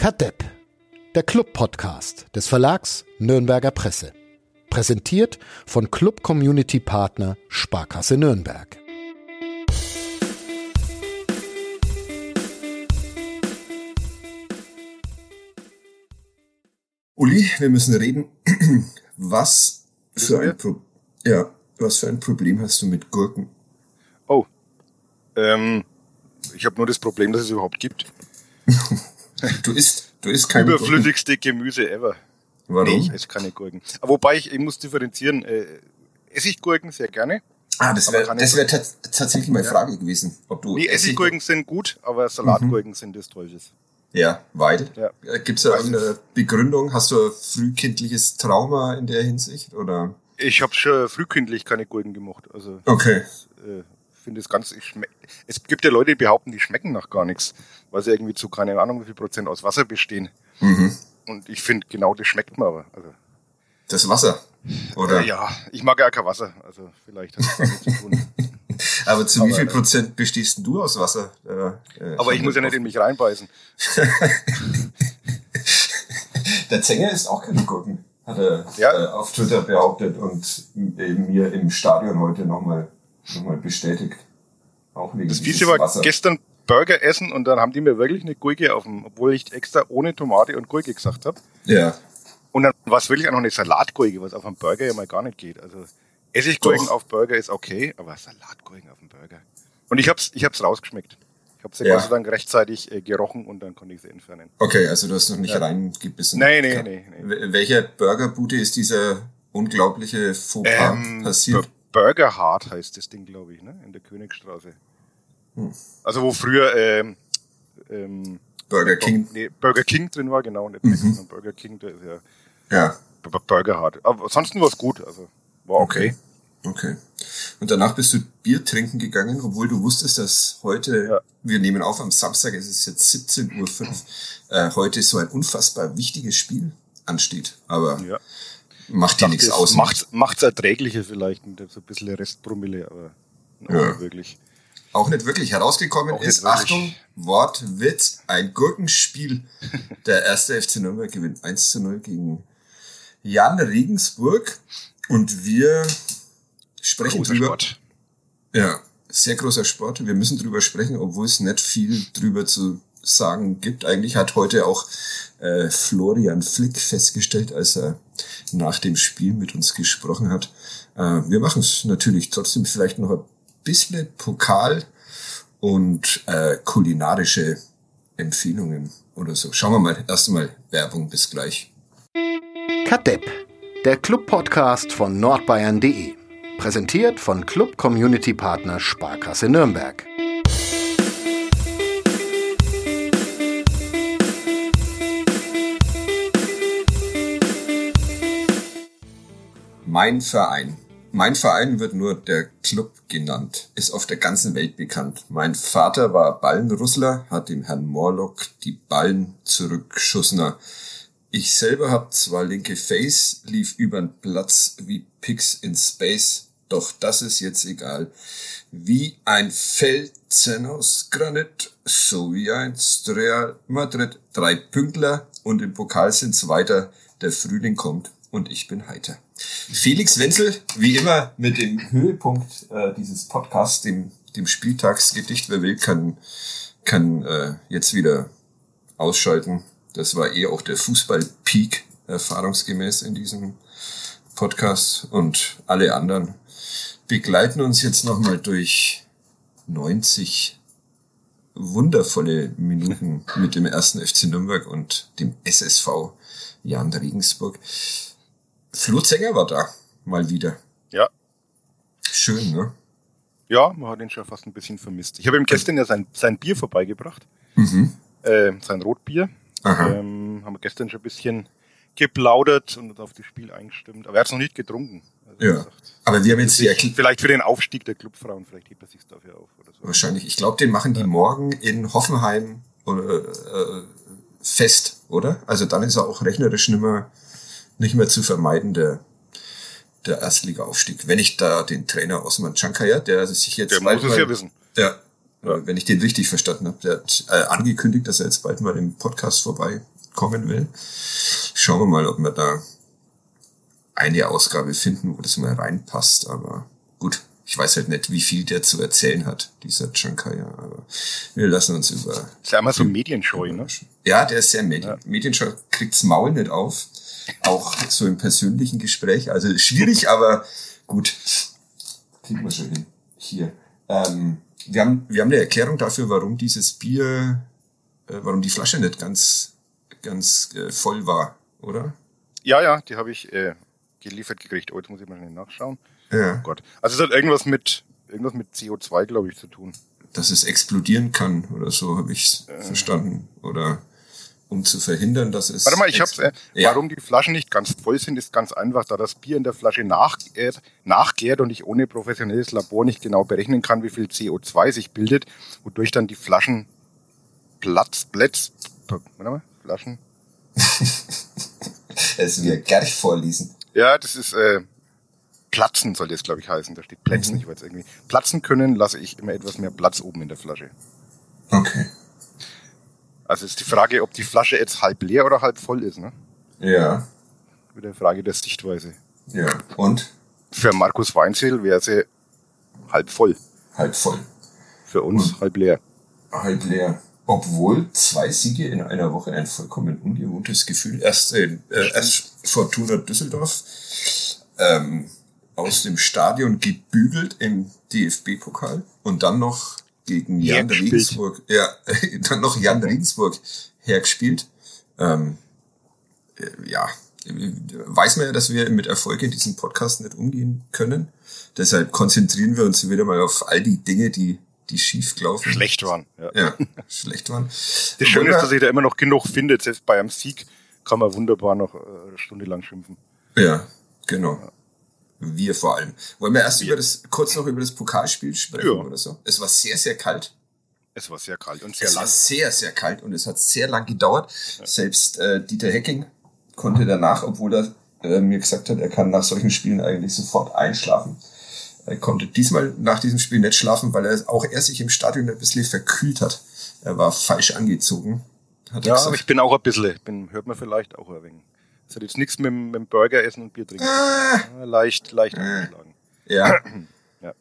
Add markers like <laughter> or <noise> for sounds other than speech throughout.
Kadepp, der Club-Podcast des Verlags Nürnberger Presse. Präsentiert von Club Community Partner Sparkasse Nürnberg. Uli, wir müssen reden. <clears throat> Was für ein, Pro ja, was für ein Problem hast du mit Gurken? Oh, ähm, ich habe nur das Problem, dass es überhaupt gibt. <laughs> <laughs> du isst, du isst kein Überflüssigste. Gemüse ever. Warum? Nee, ich esse keine Gurken. Aber wobei ich, ich muss differenzieren. Äh, Essiggurken sehr gerne. Ah, das wäre das wär tatsächlich meine Frage gewesen. Ob du nee, Essiggurken sind gut, aber Salatgurken mhm. sind des Teufels. Ja, weil? Ja. Äh, Gibt es da irgendeine Begründung? Hast du ein frühkindliches Trauma in der Hinsicht? Oder? Ich habe schon frühkindlich keine Gurken gemacht. Also okay. Ich äh, finde es ganz. Es gibt ja Leute, die behaupten, die schmecken nach gar nichts, weil sie irgendwie zu keine Ahnung wie viel Prozent aus Wasser bestehen. Mhm. Und ich finde, genau das schmeckt mir aber. Also, das Wasser? Oder? Äh, ja, ich mag ja kein Wasser. Also vielleicht hat es damit zu tun. <laughs> aber zu aber, wie viel Prozent bestehst du aus Wasser? Äh, aber ich muss ja nicht in mich reinbeißen. <laughs> Der Zenger ist auch keine Gurken, hat er ja. äh, auf Twitter behauptet und mir im Stadion heute nochmal noch mal bestätigt. Auch wegen das Fiese war Wasser. gestern Burger essen und dann haben die mir wirklich eine Gurke auf dem, obwohl ich extra ohne Tomate und Gurke gesagt habe. Ja. Und dann war es wirklich auch noch eine Salatgurke, was auf einem Burger ja mal gar nicht geht. Also Essiggurken auf Burger ist okay, aber Salatgurken auf dem Burger. Und ich hab's, ich hab's rausgeschmeckt. Ich habe sie ja. Gott sei Dank rechtzeitig äh, gerochen und dann konnte ich sie entfernen. Okay, also du hast noch nicht ja. reingebissen. Nein, nein, nein. nee. Welcher Burgerbude ist dieser unglaubliche Fauxpas ähm, passiert? Burger Hard heißt das Ding, glaube ich, ne? in der Königstraße. Hm. Also wo früher ähm, ähm, Burger King. Nee, Burger King drin war, genau. Nicht mhm. Burger King, der ist ja, ja. Burger Hard. Aber ansonsten war es gut, also war okay. okay. Okay. Und danach bist du Bier trinken gegangen, obwohl du wusstest, dass heute, ja. wir nehmen auf am Samstag, es ist jetzt 17.05 Uhr, äh, heute so ein unfassbar wichtiges Spiel ansteht. Aber ja. Macht dir nichts aus. Macht macht's erträglicher vielleicht mit so ein bisschen Restpromille, aber ja. wirklich. Auch nicht wirklich herausgekommen Auch ist, Achtung, Wortwitz, ein Gurkenspiel. <laughs> Der erste FC Nürnberg gewinnt 1 zu 0 gegen Jan Regensburg. Und wir sprechen großer drüber. Sport. Ja, sehr großer Sport. Wir müssen drüber sprechen, obwohl es nicht viel drüber zu sagen gibt. Eigentlich hat heute auch äh, Florian Flick festgestellt, als er nach dem Spiel mit uns gesprochen hat. Äh, wir machen es natürlich trotzdem vielleicht noch ein bisschen Pokal und äh, kulinarische Empfehlungen oder so. Schauen wir mal erstmal Werbung. Bis gleich. Kadepp, der Club-Podcast von nordbayern.de. Präsentiert von Club Community Partner Sparkasse Nürnberg. Mein Verein. Mein Verein wird nur der Club genannt, ist auf der ganzen Welt bekannt. Mein Vater war Ballenrussler, hat dem Herrn Morlock die Ballen zurückschussener. Ich selber hab zwar linke Face, lief übern Platz wie Pix in Space, doch das ist jetzt egal. Wie ein Felsen aus Granit, so wie ein Real Madrid. Drei Pünktler und im Pokal sind's weiter. Der Frühling kommt und ich bin heiter. Felix Wenzel, wie immer mit dem Höhepunkt äh, dieses Podcasts, dem, dem Spieltagsgedicht. Wer will, kann, kann äh, jetzt wieder ausschalten. Das war eh auch der Fußball-Peak erfahrungsgemäß in diesem Podcast. Und alle anderen begleiten uns jetzt nochmal durch 90 wundervolle Minuten mit dem ersten FC Nürnberg und dem SSV Jan Regensburg. Flo Zenger war da, mal wieder. Ja. Schön, ne? Ja, man hat ihn schon fast ein bisschen vermisst. Ich habe ihm gestern ja sein, sein Bier vorbeigebracht. Mhm. Äh, sein Rotbier. Ähm, haben wir gestern schon ein bisschen geplaudert und auf das Spiel eingestimmt. Aber er hat es noch nicht getrunken. Also ja. Gesagt, aber wir haben jetzt die Vielleicht für den Aufstieg der Clubfrauen, vielleicht hebt er sich dafür auf oder so. Wahrscheinlich. Ich glaube, den machen die ja. morgen in Hoffenheim äh, äh, fest, oder? Also dann ist er auch rechnerisch nicht mehr, nicht mehr zu vermeiden, der, der Erstliga-Aufstieg. Wenn ich da den Trainer Osman Chankaya, der sich jetzt der muss es ja wissen. Ja. wenn ich den richtig verstanden habe, der hat äh, angekündigt, dass er jetzt bald mal im Podcast vorbei kommen will. Schauen wir mal, ob wir da eine Ausgabe finden, wo das mal reinpasst. Aber gut, ich weiß halt nicht, wie viel der zu erzählen hat, dieser Chankaya. Aber wir lassen uns über. Ist ja immer so medienscheu, ne? Ja, der ist sehr medien ja. medienscheu, kriegt's Maul nicht auf. Auch so im persönlichen Gespräch. Also schwierig, aber gut. Kriegen wir schon hin. Hier. Ähm, wir, haben, wir haben eine Erklärung dafür, warum dieses Bier, äh, warum die Flasche nicht ganz, ganz äh, voll war, oder? Ja, ja, die habe ich äh, geliefert gekriegt. Oh, jetzt muss ich mal schnell nachschauen. Ja. Oh Gott. Also es hat irgendwas mit irgendwas mit CO2, glaube ich, zu tun. Dass es explodieren kann oder so, habe ich äh. verstanden. Oder um zu verhindern, dass es. Warte mal, ich hab's. Äh, ja. Warum die Flaschen nicht ganz voll sind, ist ganz einfach, da das Bier in der Flasche nachgärt, nachgärt und ich ohne professionelles Labor nicht genau berechnen kann, wie viel CO2 sich bildet, wodurch dann die Flaschen Platz, Plätz, warte mal, Flaschen. <laughs> es wird Gerch vorlesen. Ja, das ist äh, platzen soll das, glaube ich, heißen. Da steht Plätzen, mhm. ich weiß irgendwie. Platzen können lasse ich immer etwas mehr Platz oben in der Flasche. Okay. Also ist die Frage, ob die Flasche jetzt halb leer oder halb voll ist, ne? Ja. Wieder eine Frage der Sichtweise. Ja. Und? Für Markus Weinzel wäre sie halb voll. Halb voll. Für uns Und halb leer. Halb leer. Obwohl zwei Siege in einer Woche ein vollkommen ungewohntes Gefühl. Erst, äh, erst Fortuna Düsseldorf ähm, aus dem Stadion gebügelt im DFB-Pokal und dann noch gegen Jan Regensburg, ja, <laughs> dann noch Jan Regensburg hergespielt. Ähm, äh, ja, weiß man ja, dass wir mit Erfolg in diesem Podcast nicht umgehen können. Deshalb konzentrieren wir uns wieder mal auf all die Dinge, die die schief gelaufen Schlecht waren. Ja, ja schlecht waren. Das Schöne ist, dass sich da immer noch genug findet. Selbst bei einem Sieg kann man wunderbar noch eine Stunde lang schimpfen. Ja, genau. Ja. Wir vor allem. Wollen wir erst wir. über das, kurz noch über das Pokalspiel sprechen ja. oder so? Es war sehr, sehr kalt. Es war sehr kalt und sehr es lang. Es war sehr, sehr kalt und es hat sehr lang gedauert. Ja. Selbst äh, Dieter Hecking konnte danach, obwohl er äh, mir gesagt hat, er kann nach solchen Spielen eigentlich sofort einschlafen. Er konnte diesmal nach diesem Spiel nicht schlafen, weil er auch er sich im Stadion ein bisschen verkühlt hat. Er war falsch angezogen. Ja, aber ich bin auch ein bisschen, bin, hört man vielleicht auch ein wenig. Das hat jetzt nichts mit, mit dem Burger essen und Bier trinken. Ah. Leicht, leicht ah. angeschlagen. Ja. <clears throat> ja.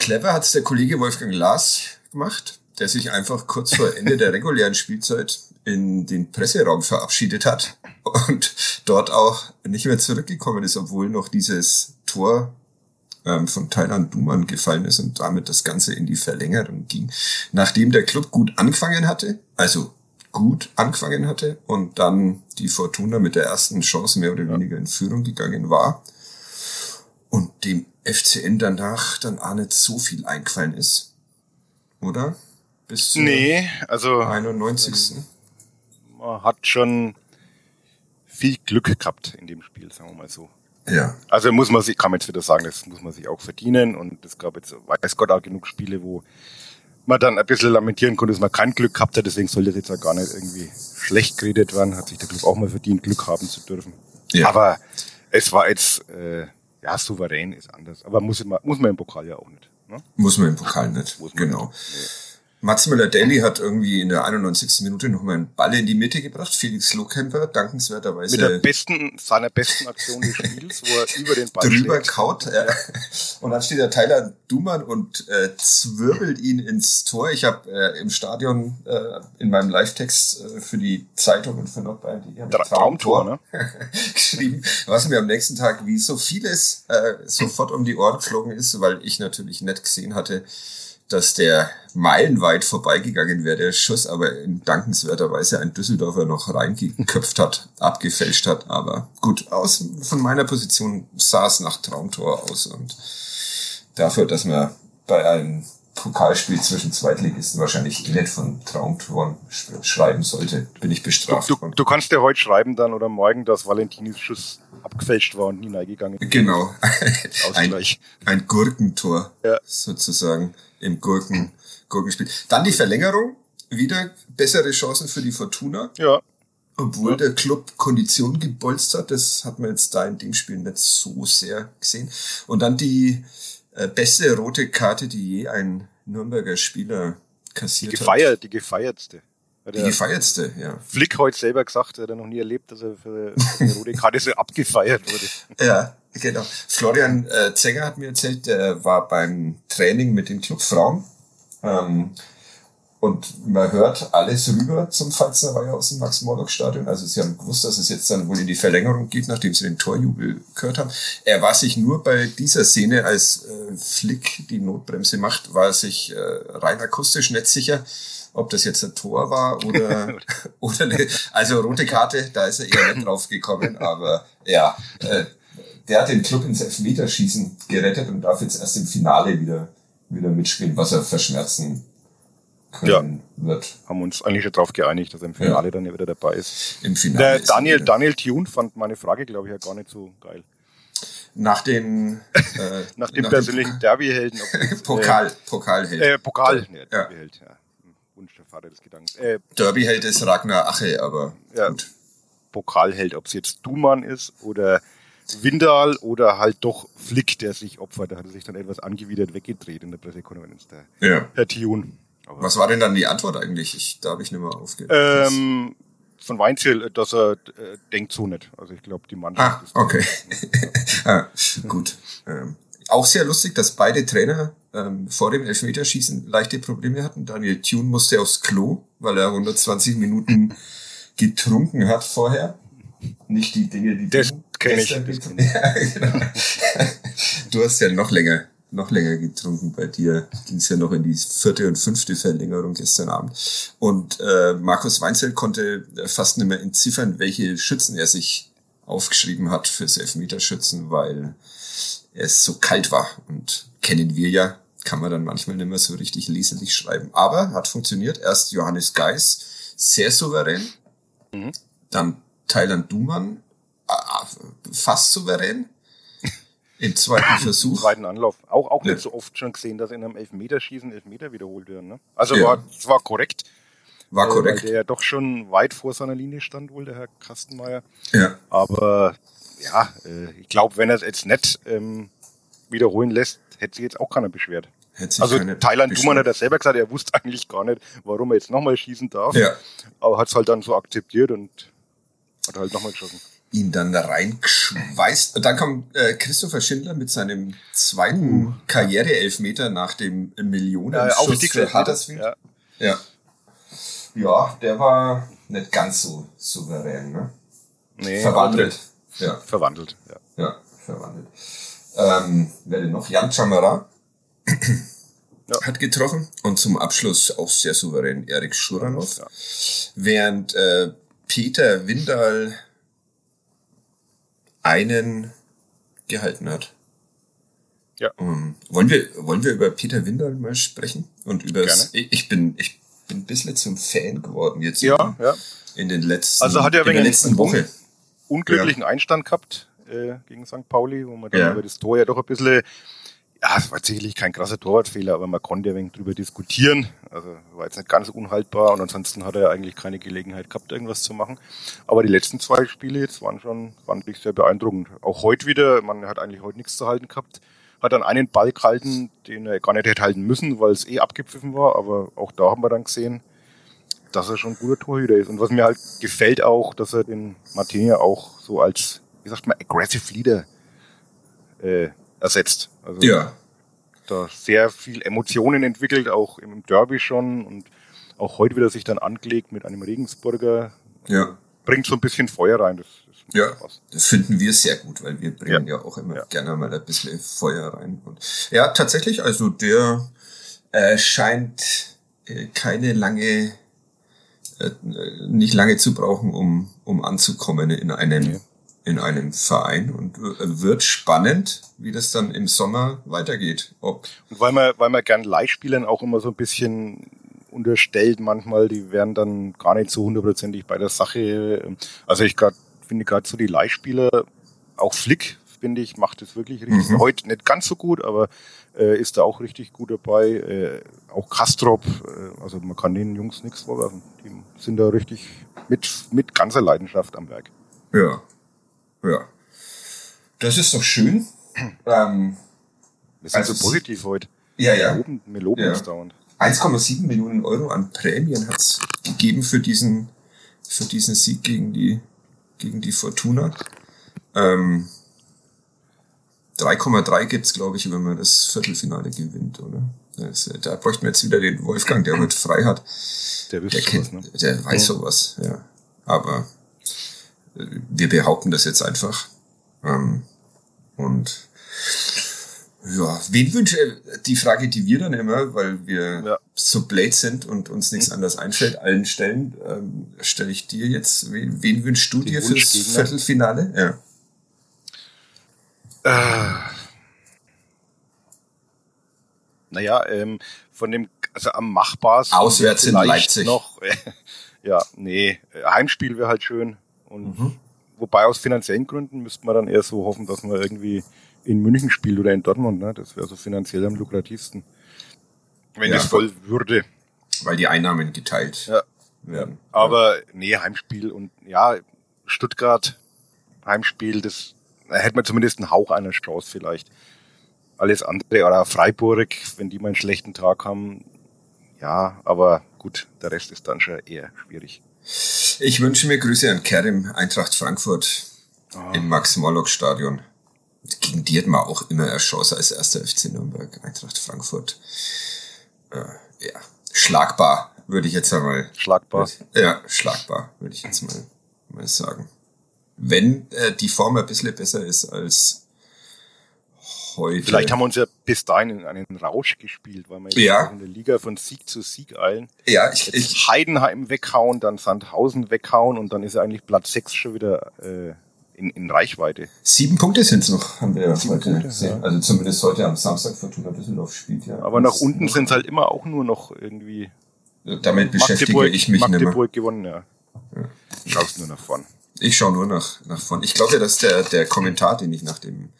Clever hat es der Kollege Wolfgang Lars gemacht, der sich einfach kurz vor Ende der regulären Spielzeit in den Presseraum verabschiedet hat und dort auch nicht mehr zurückgekommen ist, obwohl noch dieses Tor ähm, von Thailand Duman gefallen ist und damit das Ganze in die Verlängerung ging. Nachdem der Club gut angefangen hatte, also gut angefangen hatte und dann die Fortuna mit der ersten Chance mehr oder weniger in Führung gegangen war und dem FCN danach dann auch nicht so viel eingefallen ist. Oder? Bis zum nee, also 91. Man hat schon viel Glück gehabt in dem Spiel, sagen wir mal so. Ja. Also muss man sich, kann man jetzt wieder sagen, das muss man sich auch verdienen und es gab jetzt, weiß Gott, auch genug Spiele, wo man dann ein bisschen lamentieren konnte, dass man kein Glück gehabt hat, deswegen soll das jetzt auch gar nicht irgendwie schlecht geredet werden, hat sich der Club auch mal verdient, Glück haben zu dürfen. Ja. Aber es war jetzt, äh, ja, souverän ist anders. Aber muss man, muss man im Pokal ja auch nicht. Ne? Muss man im Pokal nicht, genau. Nicht. Nee. Mats Müller-Daly hat irgendwie in der 91. Minute nochmal einen Ball in die Mitte gebracht. Felix Lohkemper, dankenswerterweise. Mit der besten, seiner besten Aktion des Spiels, wo er über den Ball drüber schlägt. kaut. Ja. Und dann steht der Tyler Dumann und äh, zwirbelt ihn ins Tor. Ich habe äh, im Stadion äh, in meinem Live-Text äh, für die Zeitung und für Nordbayern die Tra Traumtor, ne? <laughs> geschrieben, was mir am nächsten Tag wie so vieles äh, sofort um die Ohren geflogen ist, weil ich natürlich nicht gesehen hatte, dass der meilenweit vorbeigegangen wäre, der Schuss aber in dankenswerter Weise ein Düsseldorfer noch reingeköpft hat, abgefälscht hat. Aber gut, aus, von meiner Position sah es nach Traumtor aus und dafür, dass man bei einem Pokalspiel zwischen Zweitligisten wahrscheinlich eh nicht von Traumtoren schreiben sollte, bin ich bestraft. Du, du, du kannst ja heute schreiben dann oder morgen, dass Valentinis Schuss abgefälscht war und nie reingegangen ist. Genau. ein, ein Gurkentor ja. sozusagen im Gurken, Gurkenspiel. Dann die Verlängerung, wieder bessere Chancen für die Fortuna. Ja. Obwohl ja. der Club Kondition gebolzt hat, das hat man jetzt da in dem Spiel nicht so sehr gesehen. Und dann die beste rote Karte, die je ein Nürnberger Spieler kassiert die gefeiert, hat. Die gefeiertste. Die gefeiertste, ja. Flick heute selber gesagt, er hat noch nie erlebt, dass er für eine <laughs> rote Karte so abgefeiert wurde. Ja, genau. Florian äh, Zenger hat mir erzählt, der war beim Training mit den Clubfrauen. Ähm, und man hört alles rüber zum Pfalzner Weiher aus dem Max-Morlock-Stadion. Also sie haben gewusst, dass es jetzt dann wohl in die Verlängerung geht, nachdem sie den Torjubel gehört haben. Er war sich nur bei dieser Szene, als äh, Flick die Notbremse macht, war er sich äh, rein akustisch nicht sicher, ob das jetzt ein Tor war oder, <laughs> <laughs> oder eine, also rote Karte, da ist er eher nicht drauf gekommen, aber ja, äh, der hat den Club ins Elfmeterschießen gerettet und darf jetzt erst im Finale wieder, wieder mitspielen, was er verschmerzen können ja. wird. Haben uns eigentlich schon darauf geeinigt, dass er im Finale ja. dann wieder dabei ist. Im Finale. Der Daniel, Daniel Thune fand meine Frage, glaube ich, ja gar nicht so geil. Nach dem, äh, <laughs> nach dem nach persönlichen Derbyhelden. <laughs> Pokal, äh, Pokalheld. Äh, Pokal, ne, Derbyheld, ja. Wunsch der Vater des Gedankens. Äh, Derbyheld ist Ragnar Ache, aber ja, gut. Pokalheld, ob es jetzt Dumann ist oder Windal oder halt doch Flick, der sich opfert. Da hat er sich dann etwas angewidert weggedreht in der Pressekonferenz, der ja. Herr Thune. Aber Was war denn dann die Antwort eigentlich? Ich, da habe ich nicht mehr aufgehört. Ähm, von Weinzel, dass er äh, denkt so nicht. Also ich glaube, die Mannschaft ah. Okay. <laughs> ah, gut. Ähm, auch sehr lustig, dass beide Trainer ähm, vor dem Elfmeterschießen leichte Probleme hatten. Daniel Thune musste aufs Klo, weil er 120 Minuten <laughs> getrunken hat vorher. Nicht die Dinge, die das kenne ich. <laughs> ja, genau. Du hast ja noch länger noch länger getrunken. Bei dir ging es ja noch in die vierte und fünfte Verlängerung gestern Abend. Und äh, Markus Weinzel konnte fast nicht mehr entziffern, welche Schützen er sich aufgeschrieben hat fürs Elfmeterschützen, weil es so kalt war. Und kennen wir ja, kann man dann manchmal nicht mehr so richtig leserlich schreiben. Aber hat funktioniert. Erst Johannes Geis, sehr souverän. Mhm. Dann Thailand Dumann, fast souverän. Im zweiten <coughs> Versuch. Im zweiten Anlauf. Auch, auch nicht so oft schon gesehen, dass in einem Elfmeterschießen Elfmeter wiederholt werden. Ne? Also ja. war, es war korrekt. War korrekt. Äh, weil der ja doch schon weit vor seiner Linie stand, wohl der Herr Kastenmeier. Ja. Aber ja, äh, ich glaube, wenn er es jetzt nicht ähm, wiederholen lässt, hätte sich jetzt auch keiner beschwert. also Thailand Dumann hat ja selber gesagt, er wusste eigentlich gar nicht, warum er jetzt nochmal schießen darf. Ja. Aber hat es halt dann so akzeptiert und hat halt nochmal geschossen ihn dann reingeschweißt. Und dann kommt äh, Christopher Schindler mit seinem zweiten uh. Karriere-Elfmeter nach dem Millionenschuss äh, für Huddersfield. Ja. ja. Ja, der war nicht ganz so souverän, ne? Nee, verwandelt. Ja. Verwandelt, ja. Ja, verwandelt. Ähm, wer denn noch? Jan Chamara <clears throat> ja. hat getroffen und zum Abschluss auch sehr souverän Erik Schuranov. Ja. Während äh, Peter Windal einen gehalten hat. Ja. Um, ähm, wollen wir, wollen wir über Peter Windal mal sprechen? Und über ich bin, ich bin ein bisschen zum Fan geworden jetzt. Ja, in, ja. In den letzten, also hat er in der letzten Woche. Unglücklichen ja. Einstand gehabt, äh, gegen St. Pauli, wo man dann ja. über das Tor ja doch ein bisschen ja, es war sicherlich kein krasser Torwartfehler, aber man konnte ja wenig drüber diskutieren. Also war jetzt nicht ganz unhaltbar und ansonsten hat er ja eigentlich keine Gelegenheit gehabt, irgendwas zu machen. Aber die letzten zwei Spiele jetzt waren schon, fand ich sehr beeindruckend. Auch heute wieder, man hat eigentlich heute nichts zu halten gehabt. Hat dann einen Ball gehalten, den er gar nicht hätte halten müssen, weil es eh abgepfiffen war, aber auch da haben wir dann gesehen, dass er schon ein guter Torhüter ist. Und was mir halt gefällt auch, dass er den Martini auch so als, wie sagt man, aggressive Leader äh, ersetzt. Also ja. Da sehr viel Emotionen entwickelt, auch im Derby schon und auch heute wieder sich dann angelegt mit einem Regensburger. Ja. Bringt so ein bisschen Feuer rein. Das, das ja, was. das finden wir sehr gut, weil wir bringen ja, ja auch immer ja. gerne mal ein bisschen Feuer rein. Und ja, tatsächlich, also der äh, scheint äh, keine lange, äh, nicht lange zu brauchen, um, um anzukommen in einem nee in einem Verein und äh, wird spannend, wie das dann im Sommer weitergeht. Ob und weil man, weil man gern Leihspielern auch immer so ein bisschen unterstellt manchmal, die werden dann gar nicht so hundertprozentig bei der Sache. Also ich gerade finde gerade so die Leihspieler, auch Flick, finde ich, macht es wirklich richtig. Mhm. Heute nicht ganz so gut, aber äh, ist da auch richtig gut dabei. Äh, auch Kastrop, äh, also man kann den Jungs nichts vorwerfen. Die sind da richtig mit, mit ganzer Leidenschaft am Werk. Ja, ja. Das ist doch schön. <clears throat> Ähm, wir sind also so positiv heute. Ja, ja. Wir loben, wir loben ja. uns dauernd. 1,7 Millionen Euro an Prämien hat's gegeben für diesen, für diesen Sieg gegen die, gegen die Fortuna. Ähm, 3,3 gibt's, glaube ich, wenn man das Viertelfinale gewinnt, oder? Das, da bräuchten wir jetzt wieder den Wolfgang, der heute frei hat. Der, der, kennt, sowas, ne? der weiß ja. sowas, ja. Aber äh, wir behaupten das jetzt einfach. Ähm, und ja, wen wünsche die Frage, die wir dann immer, weil wir ja. so blöd sind und uns nichts anderes einfällt, allen stellen, ähm, stelle ich dir jetzt. Wen, wen wünschst du Den dir fürs Viertelfinale? Ja. Äh, naja, ähm, von dem, also am machbarsten. Auswärts in Leipzig. Noch, <laughs> ja, nee, Heimspiel wäre halt schön. Und mhm. wobei aus finanziellen Gründen müsste man dann eher so hoffen, dass man irgendwie in München spielt oder in Dortmund. Ne? Das wäre so finanziell am lukrativsten. Wenn ja, das voll würde. Weil die Einnahmen geteilt ja. werden. Aber nee, Heimspiel und ja, Stuttgart, Heimspiel, das da hätte man zumindest einen Hauch einer Chance vielleicht. Alles andere, oder Freiburg, wenn die mal einen schlechten Tag haben, ja, aber gut, der Rest ist dann schon eher schwierig. Ich wünsche mir Grüße an Kerim, Eintracht Frankfurt oh. im Max-Morlock-Stadion gegen die hat man auch immer eine Chance als erster FC Nürnberg, Eintracht Frankfurt. Äh, ja, schlagbar, würde ich jetzt einmal. Schlagbar. ja, schlagbar, würde ich jetzt mal, mal sagen. Wenn äh, die Form ein bisschen besser ist als heute. Vielleicht haben wir uns ja bis dahin in einen Rausch gespielt, weil jetzt ja. in der Liga von Sieg zu Sieg eilen. Ja, ich, ich Heidenheim weghauen, dann Sandhausen weghauen und dann ist ja eigentlich Platz 6 schon wieder äh, in, in Reichweite. Sieben Punkte sind es noch, haben wir Sieben heute Punkte, Ja. Also zumindest heute am Samstag Fortuna Düsseldorf spielt, ja. Aber nach unten sind es halt immer auch nur noch irgendwie. Damit beschäftige ich mich Magdeburg nicht mehr. gewonnen, ja. ja. Schaust nur nach vorn. Ich schaue nur nach, nach vorn. Ich glaube ja, dass der, der Kommentar, den ich nach dem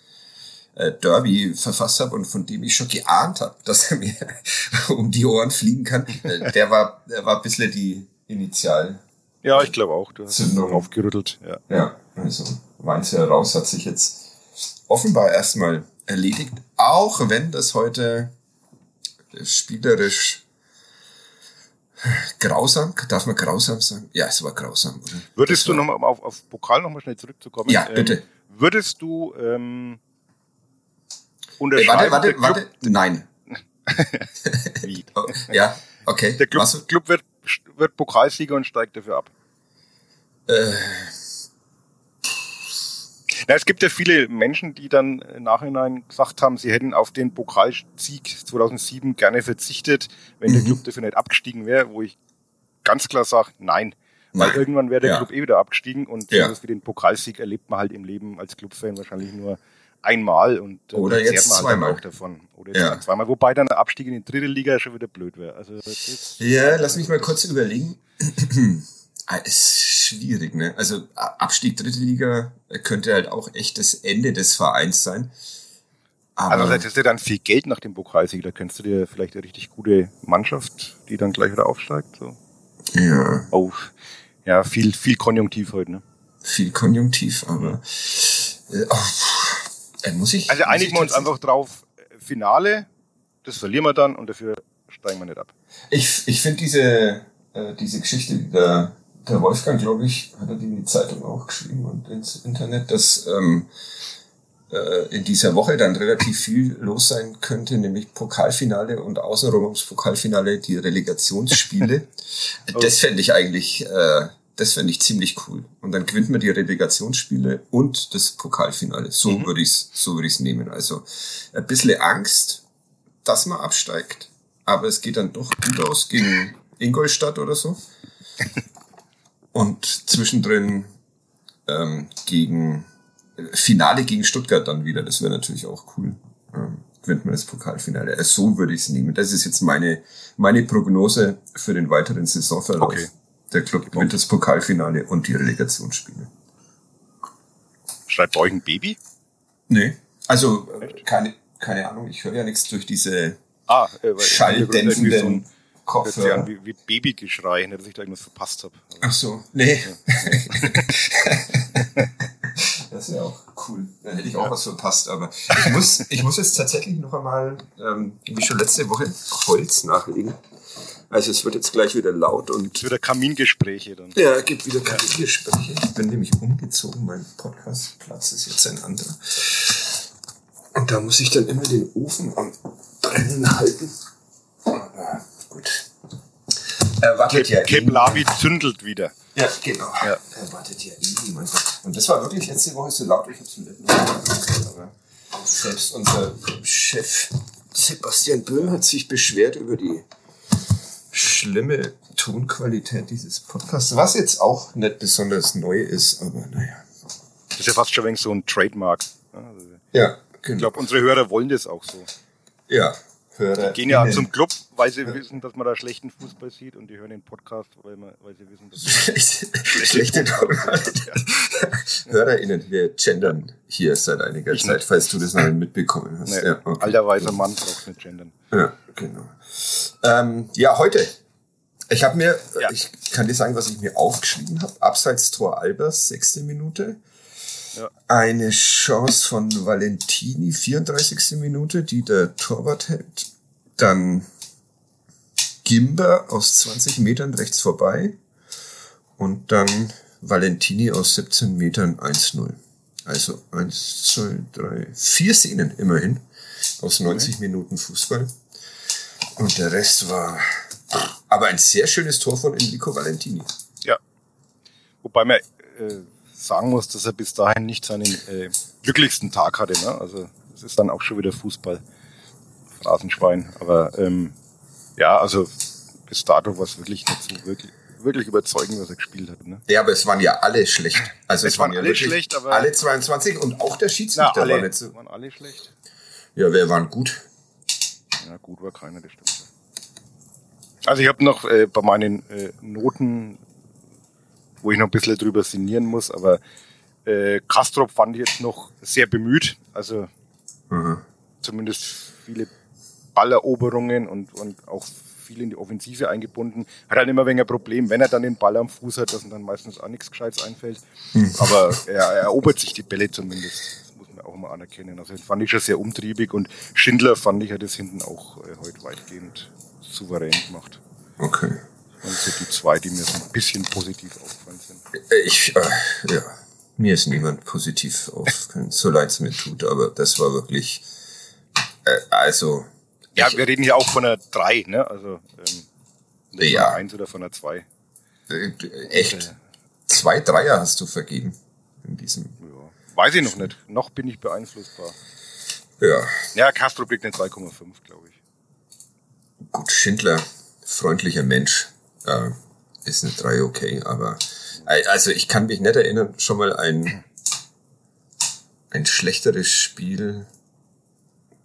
Derby verfasst habe und von dem ich schon geahnt habe, dass er mir <laughs> um die Ohren fliegen kann, äh, der war, der war ein bisschen die Initial. Ja, ich glaube auch. Du hast Zündung. aufgerüttelt. Ja. ja, also Mainz heraus hat sich jetzt offenbar erstmal erledigt, auch wenn das heute spielerisch grausam, darf man grausam sagen? Ja, es war grausam, oder? Würdest du nochmal auf, auf Pokal nochmal schnell zurückzukommen? Ja, bitte. Ähm, würdest du ähm, unterschreiben? Hey, warte, warte, warte, nein. <laughs> Wie? Oh, ja, okay. Der Club, Club wird, wird Pokalsieger und steigt dafür ab. Äh, na, es gibt ja viele Menschen, die dann im Nachhinein gesagt haben, sie hätten auf den Pokalsieg 2007 gerne verzichtet, wenn mhm. der Club dafür nicht abgestiegen wäre, wo ich ganz klar sage, nein. Weil nein. irgendwann wäre der ja. Club eh wieder abgestiegen und ja. das wie den Pokalsieg erlebt man halt im Leben als Clubfan wahrscheinlich nur einmal und äh, oder jetzt man halt zweimal. auch davon. Oder jetzt ja. zweimal, wobei dann der Abstieg in die dritte Liga schon wieder blöd wäre. Also ja, lass mich mal kurz überlegen. <clears throat> Ah, ist schwierig, ne? Also Abstieg dritte Liga könnte halt auch echt das Ende des Vereins sein. Aber also hättest du dann viel Geld nach dem Pokalsieg, da könntest du dir vielleicht eine richtig gute Mannschaft, die dann gleich wieder aufsteigt. So. Ja. Oh, ja, viel, viel Konjunktiv heute, ne? Viel Konjunktiv, aber äh, oh, dann muss ich. Also einigen wir uns einfach drauf, Finale, das verlieren wir dann und dafür steigen wir nicht ab. Ich, ich finde diese, äh, diese Geschichte, die da der Wolfgang, glaube ich, hat er die in die Zeitung auch geschrieben und ins Internet, dass ähm, äh, in dieser Woche dann relativ viel los sein könnte, nämlich Pokalfinale und außenrum ums Pokalfinale die Relegationsspiele. oh. <laughs> Das fände ich eigentlich, äh, das fände ich ziemlich cool. Und dann gewinnt man die Relegationsspiele und das Pokalfinale. So mhm. würde ich es so würde ich's nehmen. Also ein bisschen Angst, dass man absteigt, aber es geht dann doch gut aus gegen Ingolstadt oder so. <laughs> und zwischendrin ähm, gegen äh, Finale gegen Stuttgart dann wieder. Das wäre natürlich auch cool. Ähm, gewinnt man das Pokalfinale. Also so würde ich es nehmen. Das ist jetzt meine, meine Prognose für den weiteren Saisonverlauf. Okay. Der Club gewinnt das Pokalfinale und die Relegationsspiele. Schreibt euch ein Baby? Nee. Also, äh, keine, keine Ahnung, ich höre ja nichts durch diese ah, äh, schalldämpfenden Kopfhörer. Hört sich an wie, wie Babygeschrei, nicht, dass ich da irgendwas verpasst habe. Ach so, nee. <laughs> das wäre auch cool. Dann hätte ich auch ja. was verpasst. Aber ich muss, ich muss jetzt tatsächlich noch einmal, ähm, wie schon letzte Woche, Holz nachlegen. Also es wird jetzt gleich wieder laut und. Es wird Kamingespräche dann. Ja, es gibt wieder Kamingespräche. Ich bin nämlich umgezogen, mein Podcastplatz ist jetzt ein anderer. Und da muss ich dann immer den Ofen am Brennen halten. Aber gut. Erwartet ja Keplavi zündelt wieder. Ja, genau. Ja. Erwartet ja eh. Und das war wirklich letzte Woche so laut, ich hab's mir nicht aber selbst unser Chef Sebastian Böhm hat sich beschwert über die schlimme Tonqualität dieses Podcasts, was jetzt auch nicht besonders neu ist, aber naja. Das ist ja fast schon so ein Trademark. Also, ja, genau. Ich glaube, unsere Hörer wollen das auch so. Ja, Hörer. Die gehen ja zum Club, weil sie wissen, dass man da schlechten Fußball sieht und die hören den Podcast, weil, man, weil sie wissen, dass <laughs> man schlechte Fußball ja. <laughs> HörerInnen, wir gendern hier seit einiger ich Zeit, nicht. falls du das noch nicht mitbekommen hast. Nee, ja, okay. Alter weißer Mann braucht nicht gendern. Ja, genau. Ähm, ja, heute. Ich habe mir, ja. ich kann dir sagen, was ich mir aufgeschrieben habe. Abseits Tor Albers, sechste Minute. Ja. Eine Chance von Valentini, 34. Minute, die der Torwart hält. Dann Gimber aus 20 Metern rechts vorbei. Und dann Valentini aus 17 Metern 1-0. Also 1, 2, 3, 4 Szenen immerhin aus 90 okay. Minuten Fußball. Und der Rest war aber ein sehr schönes Tor von Enrico Valentini. Ja. Wobei man äh, sagen muss, dass er bis dahin nicht seinen äh, glücklichsten Tag hatte. Ne? Also es ist dann auch schon wieder Fußball. Phrasenschwein. Aber ähm, ja, also bis dato war es wirklich nicht so wirklich, wirklich überzeugend, was er gespielt hat. Ne? Ja, aber es waren ja alle schlecht. Also es, es waren, waren, ja alle schlecht, aber alle 22 und auch der Schiedsrichter na, alle, war nicht so. waren alle schlecht. Ja, wer waren gut? Ja, gut war keiner, das stimmt. Also ich habe noch äh, bei meinen äh, Noten wo ich noch ein bisschen drüber sinnieren muss, aber äh, Kastrop fand ich jetzt noch sehr bemüht, also mhm. zumindest viele Balleroberungen und, und auch viel in die Offensive eingebunden. Hat halt immer weniger Problem, wenn er dann den Ball am Fuß hat, dass ihm dann meistens auch nichts Gescheites einfällt. Mhm. Aber er, er erobert sich die Bälle zumindest. Das muss man auch mal anerkennen. Also den fand ich schon sehr umtriebig und Schindler fand ich hat das hinten auch äh, heute weitgehend souverän gemacht. Okay. Und so die zwei, die mir so ein bisschen positiv aufgefallen sind. Ich, äh, ja, mir ist niemand positiv aufgefallen, so leid es mir tut, aber das war wirklich, äh, also. Ja, ich, wir reden hier auch von einer 3, ne? Also, ähm, nicht ja. von einer 1 oder von einer 2. Äh, echt? Äh, zwei Dreier hast du vergeben in diesem. Ja, weiß ich noch nicht. Noch bin ich beeinflussbar. Ja. Ja, Castro kriegt eine 2,5, glaube ich. Gut, Schindler, freundlicher Mensch äh, ist eine 3 okay, aber also ich kann mich nicht erinnern, schon mal ein, ein schlechteres Spiel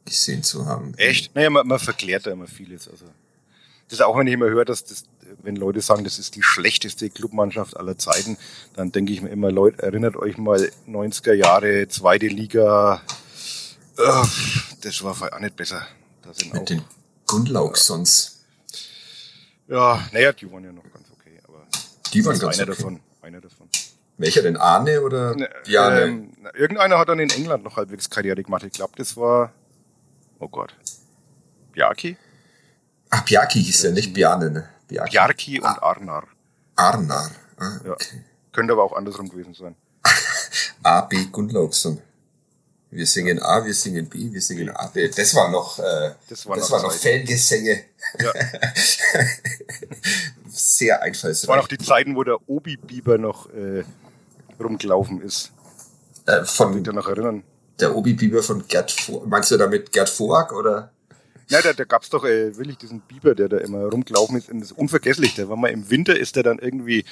gesehen zu haben. Echt? Naja, man, man verklärt da immer vieles. Also das ist auch, wenn ich immer höre, dass das, wenn Leute sagen, das ist die schlechteste Clubmannschaft aller Zeiten, dann denke ich mir immer, Leute, erinnert euch mal 90er Jahre, zweite Liga, uh, das war auch nicht besser. Da sind Mit auch, den Gundlaugsons. Ja, naja, die waren ja noch ganz die waren ganz einer okay. davon. Einer davon. Welcher denn? Arne oder Bjarne? Ähm, irgendeiner hat dann in England noch halbwegs Karriere gemacht. Ich glaube, das war, oh Gott, Bjarki? Ach, Bjarki hieß ja nicht Bjarne, ne? Bjarki, Bjarki und ah. Arnar. Arnar, ah, okay. Ja. Könnte aber auch andersrum gewesen sein. <laughs> A. B. Wir singen A, wir singen B, wir singen A. B. Das war noch, äh, das war das noch, war noch Fangesänge. Ja. <laughs> Sehr einfallsreich. Das waren auch die Zeiten, wo der Obi-Biber noch äh, rumgelaufen ist. Äh, von, Kann ich noch erinnern? Der Obi-Biber von Gerd Voag. Meinst du damit Gerd Voag oder? Ja, da, da gab's doch äh, wirklich diesen Biber, der da immer rumgelaufen ist. Und das ist unvergesslich. Der war mal im Winter, ist der dann irgendwie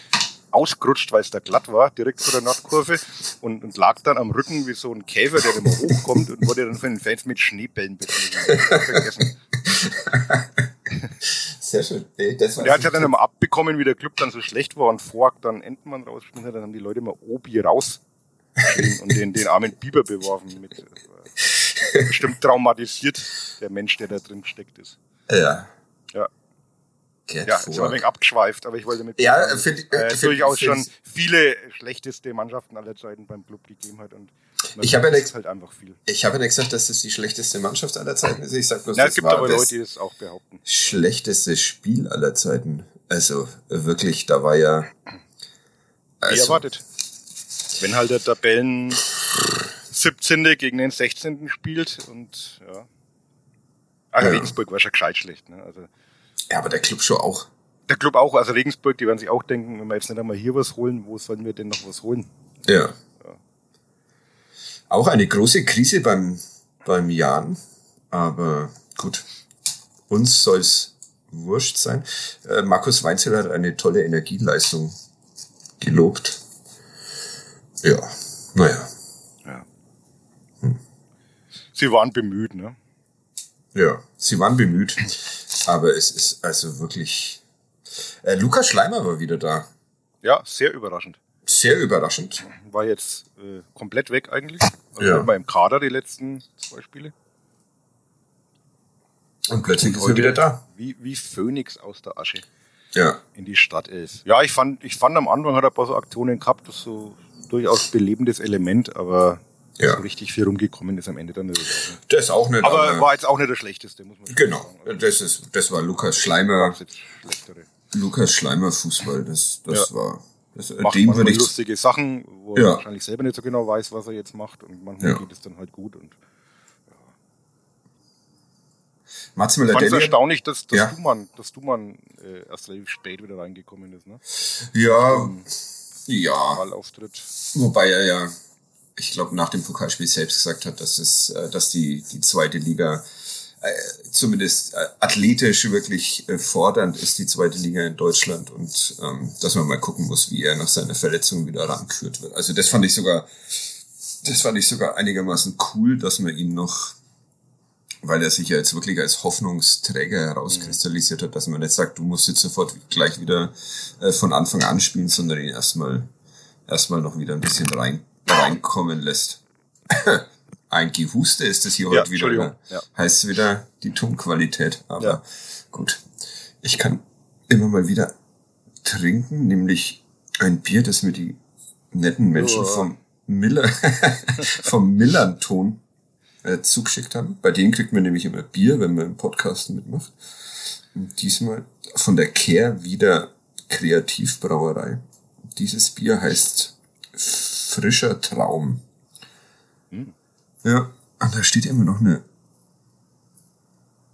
ausgerutscht, weil es da glatt war, direkt vor der Nordkurve und, und lag dann am Rücken wie so ein Käfer, der immer hochkommt und wurde dann von den Fans mit Schneebällen vergessen. <laughs> Sehr schön. Das war er hat ja dann immer abbekommen, wie der Club dann so schlecht war und Fork dann Entenmann rausgeschmissen hat, dann haben die Leute immer Obi raus <laughs> und den, den armen Biber beworfen. Mit, äh, bestimmt traumatisiert, der Mensch, der da drin steckt ist. Ja. Ja. Get ja, ist ein wenig abgeschweift, aber ich wollte mit ja, find, äh, find, durchaus find, schon viele schlechteste Mannschaften aller Zeiten beim Club gegeben hat und ich habe ja nicht, halt einfach viel. Ich habe ja nicht gesagt, dass das die schlechteste Mannschaft aller Zeiten ist. Ich sag bloß, ja, es gibt aber Leute, die das auch behaupten. Schlechteste Spiel aller Zeiten. Also wirklich, da war ja. Also, Wie erwartet. Wenn halt der Tabellen 17. gegen den 16. spielt und ja. Also ja. Regensburg war schon gescheit schlecht. Ne? Also, ja, aber der Club schon auch. Der Club auch, also Regensburg, die werden sich auch denken, wenn wir jetzt nicht einmal hier was holen, wo sollen wir denn noch was holen? Ja. ja. Auch eine große Krise beim, beim Jan, aber gut. Uns soll's wurscht sein. Äh, Markus Weinzel hat eine tolle Energieleistung gelobt. Ja, naja. Ja. Hm. Sie waren bemüht, ne? Ja, sie waren bemüht. Aber es ist also wirklich. Äh, Lukas Schleimer war wieder da. Ja, sehr überraschend. Sehr überraschend. War jetzt äh, komplett weg eigentlich. Also ja. War im Kader die letzten zwei Spiele. Und plötzlich Und ist er wieder da. Wie, wie Phönix aus der Asche. Ja. In die Stadt ist. Ja, ich fand, ich fand am Anfang hat er ein paar so Aktionen gehabt, das ist so durchaus belebendes Element, aber ja. so richtig viel rumgekommen ist am Ende dann nicht. Das auch nicht. Aber, aber war jetzt auch nicht der schlechteste, muss man genau, sagen. Genau. Das ist, das war Lukas Schleimer. Lukas Schleimer Fußball, das, das ja. war, das, macht dem würde ich. lustige Sachen, wo ja. er wahrscheinlich selber nicht so genau weiß, was er jetzt macht und manchmal ja. geht es dann halt gut und, Mats Müller Ich fand es erstaunlich, dass, dass ja. Dumann, dass Dumann äh, erst relativ spät wieder reingekommen ist. Ne? Ja, ja. Wahlauftritt. Wobei er ja ich glaube, nach dem Pokalspiel selbst gesagt hat, dass es, äh, dass die, die zweite Liga äh, zumindest äh, athletisch wirklich äh, fordernd ist, die zweite Liga in Deutschland und ähm, dass man mal gucken muss, wie er nach seiner Verletzung wieder rankürt wird. Also das fand ich sogar, das fand ich sogar einigermaßen cool, dass man ihn noch, weil er sich ja jetzt wirklich als Hoffnungsträger herauskristallisiert hat, dass man nicht sagt, du musst jetzt sofort gleich wieder äh, von Anfang an spielen, sondern ihn erstmal erstmal noch wieder ein bisschen rein reinkommen lässt. <laughs> Ein Gehuste ist es hier ja, heute wieder. Ne? Ja. Heißt wieder die Tonqualität. Aber ja. gut. Ich kann immer mal wieder trinken, nämlich ein Bier, das mir die netten Menschen oh. vom Miller, <laughs> vom Millanton äh, zugeschickt haben. Bei denen kriegt man nämlich immer Bier, wenn man im Podcast mitmacht. Und diesmal von der Care wieder Kreativbrauerei. Dieses Bier heißt frischer Traum. Hm. Ja, und da steht immer noch eine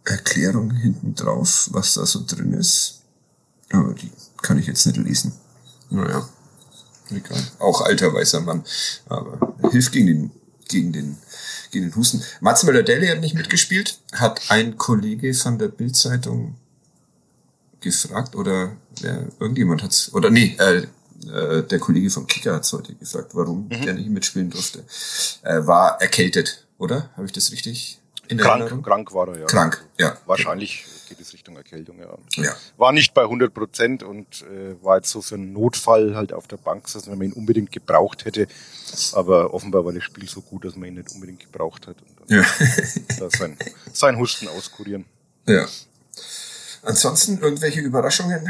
Erklärung hinten drauf, was da so drin ist. Aber die kann ich jetzt nicht lesen. Naja, egal. Auch alter weißer Mann. Aber hilft gegen den, gegen den, gegen den Husten. Mats Möller-Deli hat nicht mitgespielt. Hat ein Kollege von der Bildzeitung gefragt oder wer, irgendjemand hat's, oder nee, äh, äh, der Kollege vom Kicker hat heute gefragt, warum mhm. der nicht mitspielen durfte. Äh, war erkältet, oder? Habe ich das richtig in der krank, Erinnerung? Krank war er, ja. Krank, ja. Wahrscheinlich geht es Richtung Erkältung, ja. ja. War nicht bei 100 Prozent und äh, war jetzt so für einen Notfall halt auf der Bank, dass man ihn unbedingt gebraucht hätte. Aber offenbar war das Spiel so gut, dass man ihn nicht unbedingt gebraucht hat. Und dann ja. <laughs> sein, sein Husten auskurieren. Ja. Ansonsten irgendwelche Überraschungen?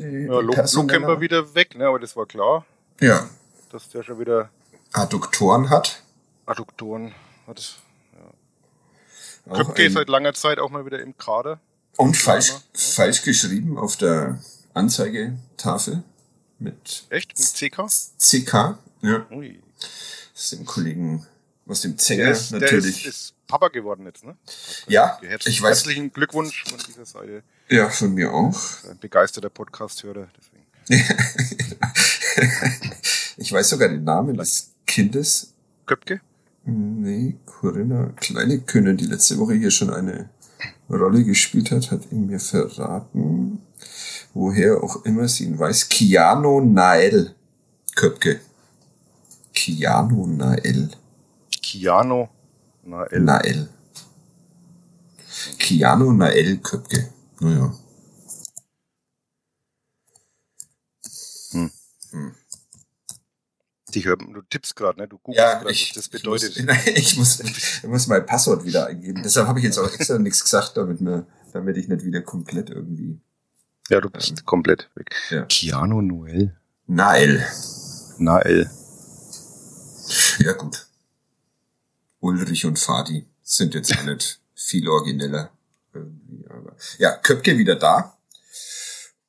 Die, ja, war wieder weg, ne, aber das war klar. Ja. Dass der schon wieder Adduktoren hat. Adduktoren hat. Ja. Köpke seit langer Zeit auch mal wieder im Kader. Und falsch, ja. falsch geschrieben auf der Anzeigetafel mit. Echt? Mit CK? CK, ja. Ui. Das ist dem Kollegen aus dem Zenger ist, natürlich. Der ist, ist Papa geworden jetzt, ne? Ja, ich weiß. Herzlichen Glückwunsch von dieser Seite. Ja, von mir auch. Ein begeisterter Podcast-Hörer, deswegen. <laughs> ich weiß sogar den Namen des Kindes. Köpke? Nee, Corinna Kleine Können, die letzte Woche hier schon eine Rolle gespielt hat, hat ihn mir verraten, woher auch immer sie ihn weiß. Kiano Nael Köpke. Kiano Nael. Kiano Nael. Nael. Kiano Nael Köpke. Naja. Hm. Hm. Ich hör, du tippst gerade, ne? Du googelst ja, gerade, was das bedeutet. Ich muss, <laughs> ich muss, ich muss mein Passwort wieder eingeben. Deshalb habe ich jetzt auch extra nichts gesagt, damit, mir, damit ich nicht wieder komplett irgendwie. Ja, du bist ähm, komplett weg. Ja. Keanu Noel. Nael. Nael. Ja, gut. Ulrich und Fadi sind jetzt auch nicht viel origineller. Ja, Köpke wieder da.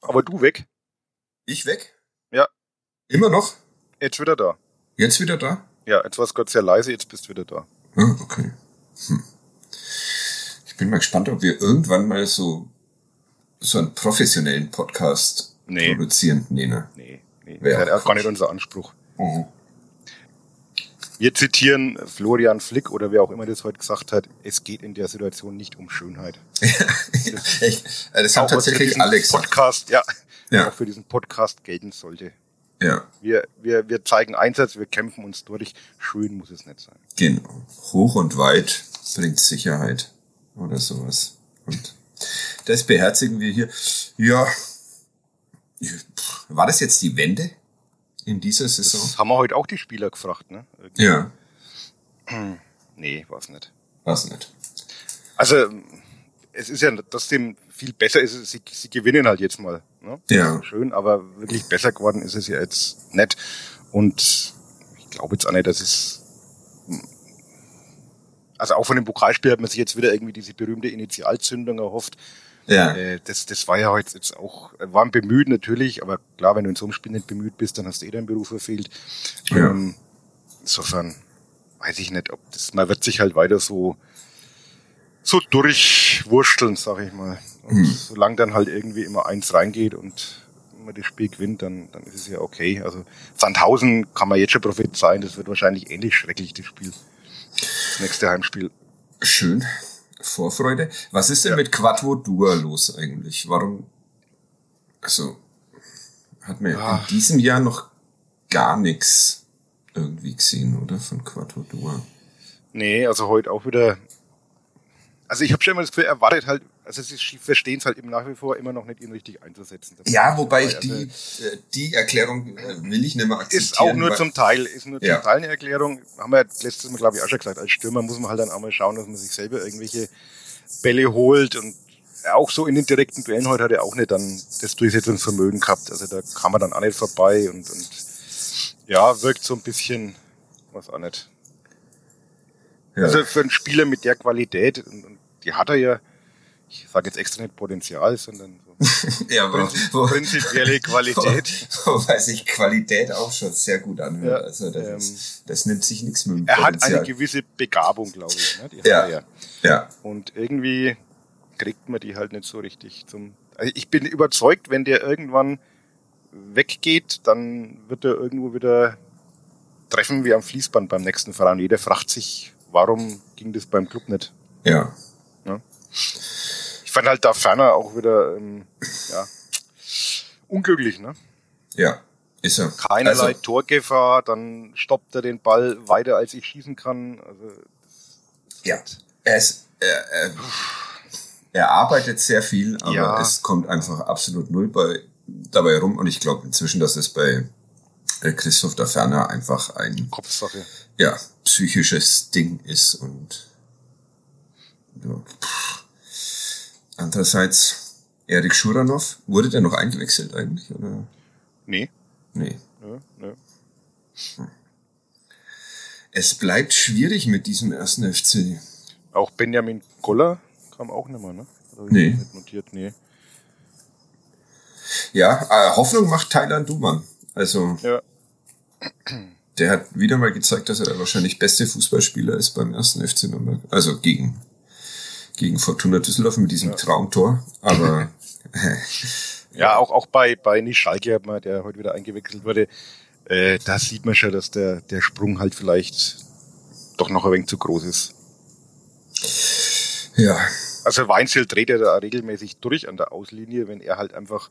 Aber du weg. Ich weg? Ja. Immer noch? Jetzt wieder da. Jetzt wieder da? Ja, jetzt war es gerade sehr leise, jetzt bist du wieder da. Ah, okay. Hm. Ich bin mal gespannt, ob wir irgendwann mal so, so einen professionellen Podcast Nee. produzieren. Nee, ne? Nee, nee. Wär das ist auch auch gar nicht unser Anspruch. Mhm. Wir zitieren Florian Flick oder wer auch immer das heute gesagt hat, es geht in der Situation nicht um Schönheit. <laughs> Echt? Äh, Das haben für tatsächlich alle gesagt. Podcast, ja, Ja, auch für diesen Podcast gelten sollte. ja, Wir, wir, wir zeigen Einsatz, wir kämpfen uns durch. Schön muss es nicht sein. genau. Hoch und weit bringt Sicherheit oder sowas. Und das beherzigen wir hier. Ja, war das jetzt die Wende in dieser Saison? Das haben wir heute auch die Spieler gefragt, ne? Irgendwie. Ja, <clears throat> Nee, war's nicht. was nicht. Also, es ist ja trotzdem viel besser, ist es, sie, sie gewinnen halt jetzt mal. Ne? Ja. Schön, aber wirklich besser geworden ist es ja jetzt nicht. Und ich glaube jetzt auch nicht, dass es. Also auch von dem Pokalspiel hat man sich jetzt wieder irgendwie diese berühmte Initialzündung erhofft. Ja, Äh, das, das war ja heute jetzt auch, waren bemüht natürlich, aber klar, wenn du in so einem Spiel nicht bemüht bist, dann hast du eh deinen Beruf verfehlt. Ja. Ähm, insofern weiß ich nicht, ob das, man wird sich halt weiter so, so durchwursteln, sag ich mal. Und Hm. solange dann halt irgendwie immer eins reingeht und man das Spiel gewinnt, dann, dann ist es ja okay. Also Sandhausen kann man jetzt schon prophezeien, das wird wahrscheinlich ähnlich schrecklich, das Spiel. Das nächste Heimspiel. schön. Vorfreude. Was ist denn mit Quattro Dua los eigentlich? Warum? Also, hat man Ah. in diesem Jahr noch gar nichts irgendwie gesehen, oder? Von Quattro Dua. Nee, also heute auch wieder. Also ich habe schon immer das Gefühl, er wartet halt, also sie verstehen es halt eben nach wie vor immer noch nicht, ihn richtig einzusetzen. Ja, wobei ich also, die, äh, die Erklärung äh, will ich nicht mehr akzeptieren. ist auch nur zum Teil, ist nur Ja. zum Teil eine Erklärung. Haben wir letztes Mal, glaube ich, auch schon gesagt, als Stürmer muss man halt dann auch mal schauen, dass man sich selber irgendwelche Bälle holt und auch so in den direkten Duellen heute hat er auch nicht dann das Durchsetzungsvermögen gehabt. Also da kam er dann auch nicht vorbei und, und ja, wirkt so ein bisschen, was auch nicht. ja. Also für einen Spieler mit der Qualität, und, und die hat er ja, ich sage jetzt extra nicht Potenzial, sondern so <laughs> ja, wo, prinzip, wo, prinzipielle <laughs> Qualität. Wobei sich Qualität auch schon sehr gut anhört. Ja, also das, ähm, ist, das nimmt sich nichts mit dem Er hat eine gewisse Begabung, glaube ich. Ne? Ja. er ja. Ja, Und irgendwie kriegt man die halt nicht so richtig zum. Also ich bin überzeugt, wenn der irgendwann weggeht, dann wird er irgendwo wieder treffen wie am Fließband beim nächsten Verein. Jeder fragt sich, warum ging das beim Club nicht? ja. Ich fand halt da ferner auch wieder ähm, ja, unglücklich, ne? Ja, ist er. Keinerlei Also, Torgefahr, dann stoppt er den Ball weiter, als ich schießen kann. Also ja, er, ist, er, er, er arbeitet sehr viel, aber Ja. es kommt einfach absolut null bei, dabei rum. Und ich glaube inzwischen, dass es bei Christoph da Ferner einfach ein Kopfsache. ja, psychisches Ding ist. Und ja, pff. Andererseits, Erik Schuranov, wurde der noch eingewechselt eigentlich? Oder? Nee. Nee. Ne, ne. Es bleibt schwierig mit diesem ersten FC. Auch Benjamin Goller kam auch nicht mehr, ne? Nee. Notiert, nee. Ja, äh, Hoffnung macht Thailand Duman. Also, Ja. der hat wieder mal gezeigt, dass er der wahrscheinlich beste Fußballspieler ist beim ersten FC Nürnberg. Also gegen, gegen Fortuna Düsseldorf mit diesem Traumtor. Aber <laughs> <laughs> Ja, auch, auch bei, bei Nischalke, der heute wieder eingewechselt wurde, äh, da sieht man schon, dass der, der Sprung halt vielleicht doch noch ein wenig zu groß ist. ja, Also Weinzel dreht ja da regelmäßig durch an der Auslinie, wenn er halt einfach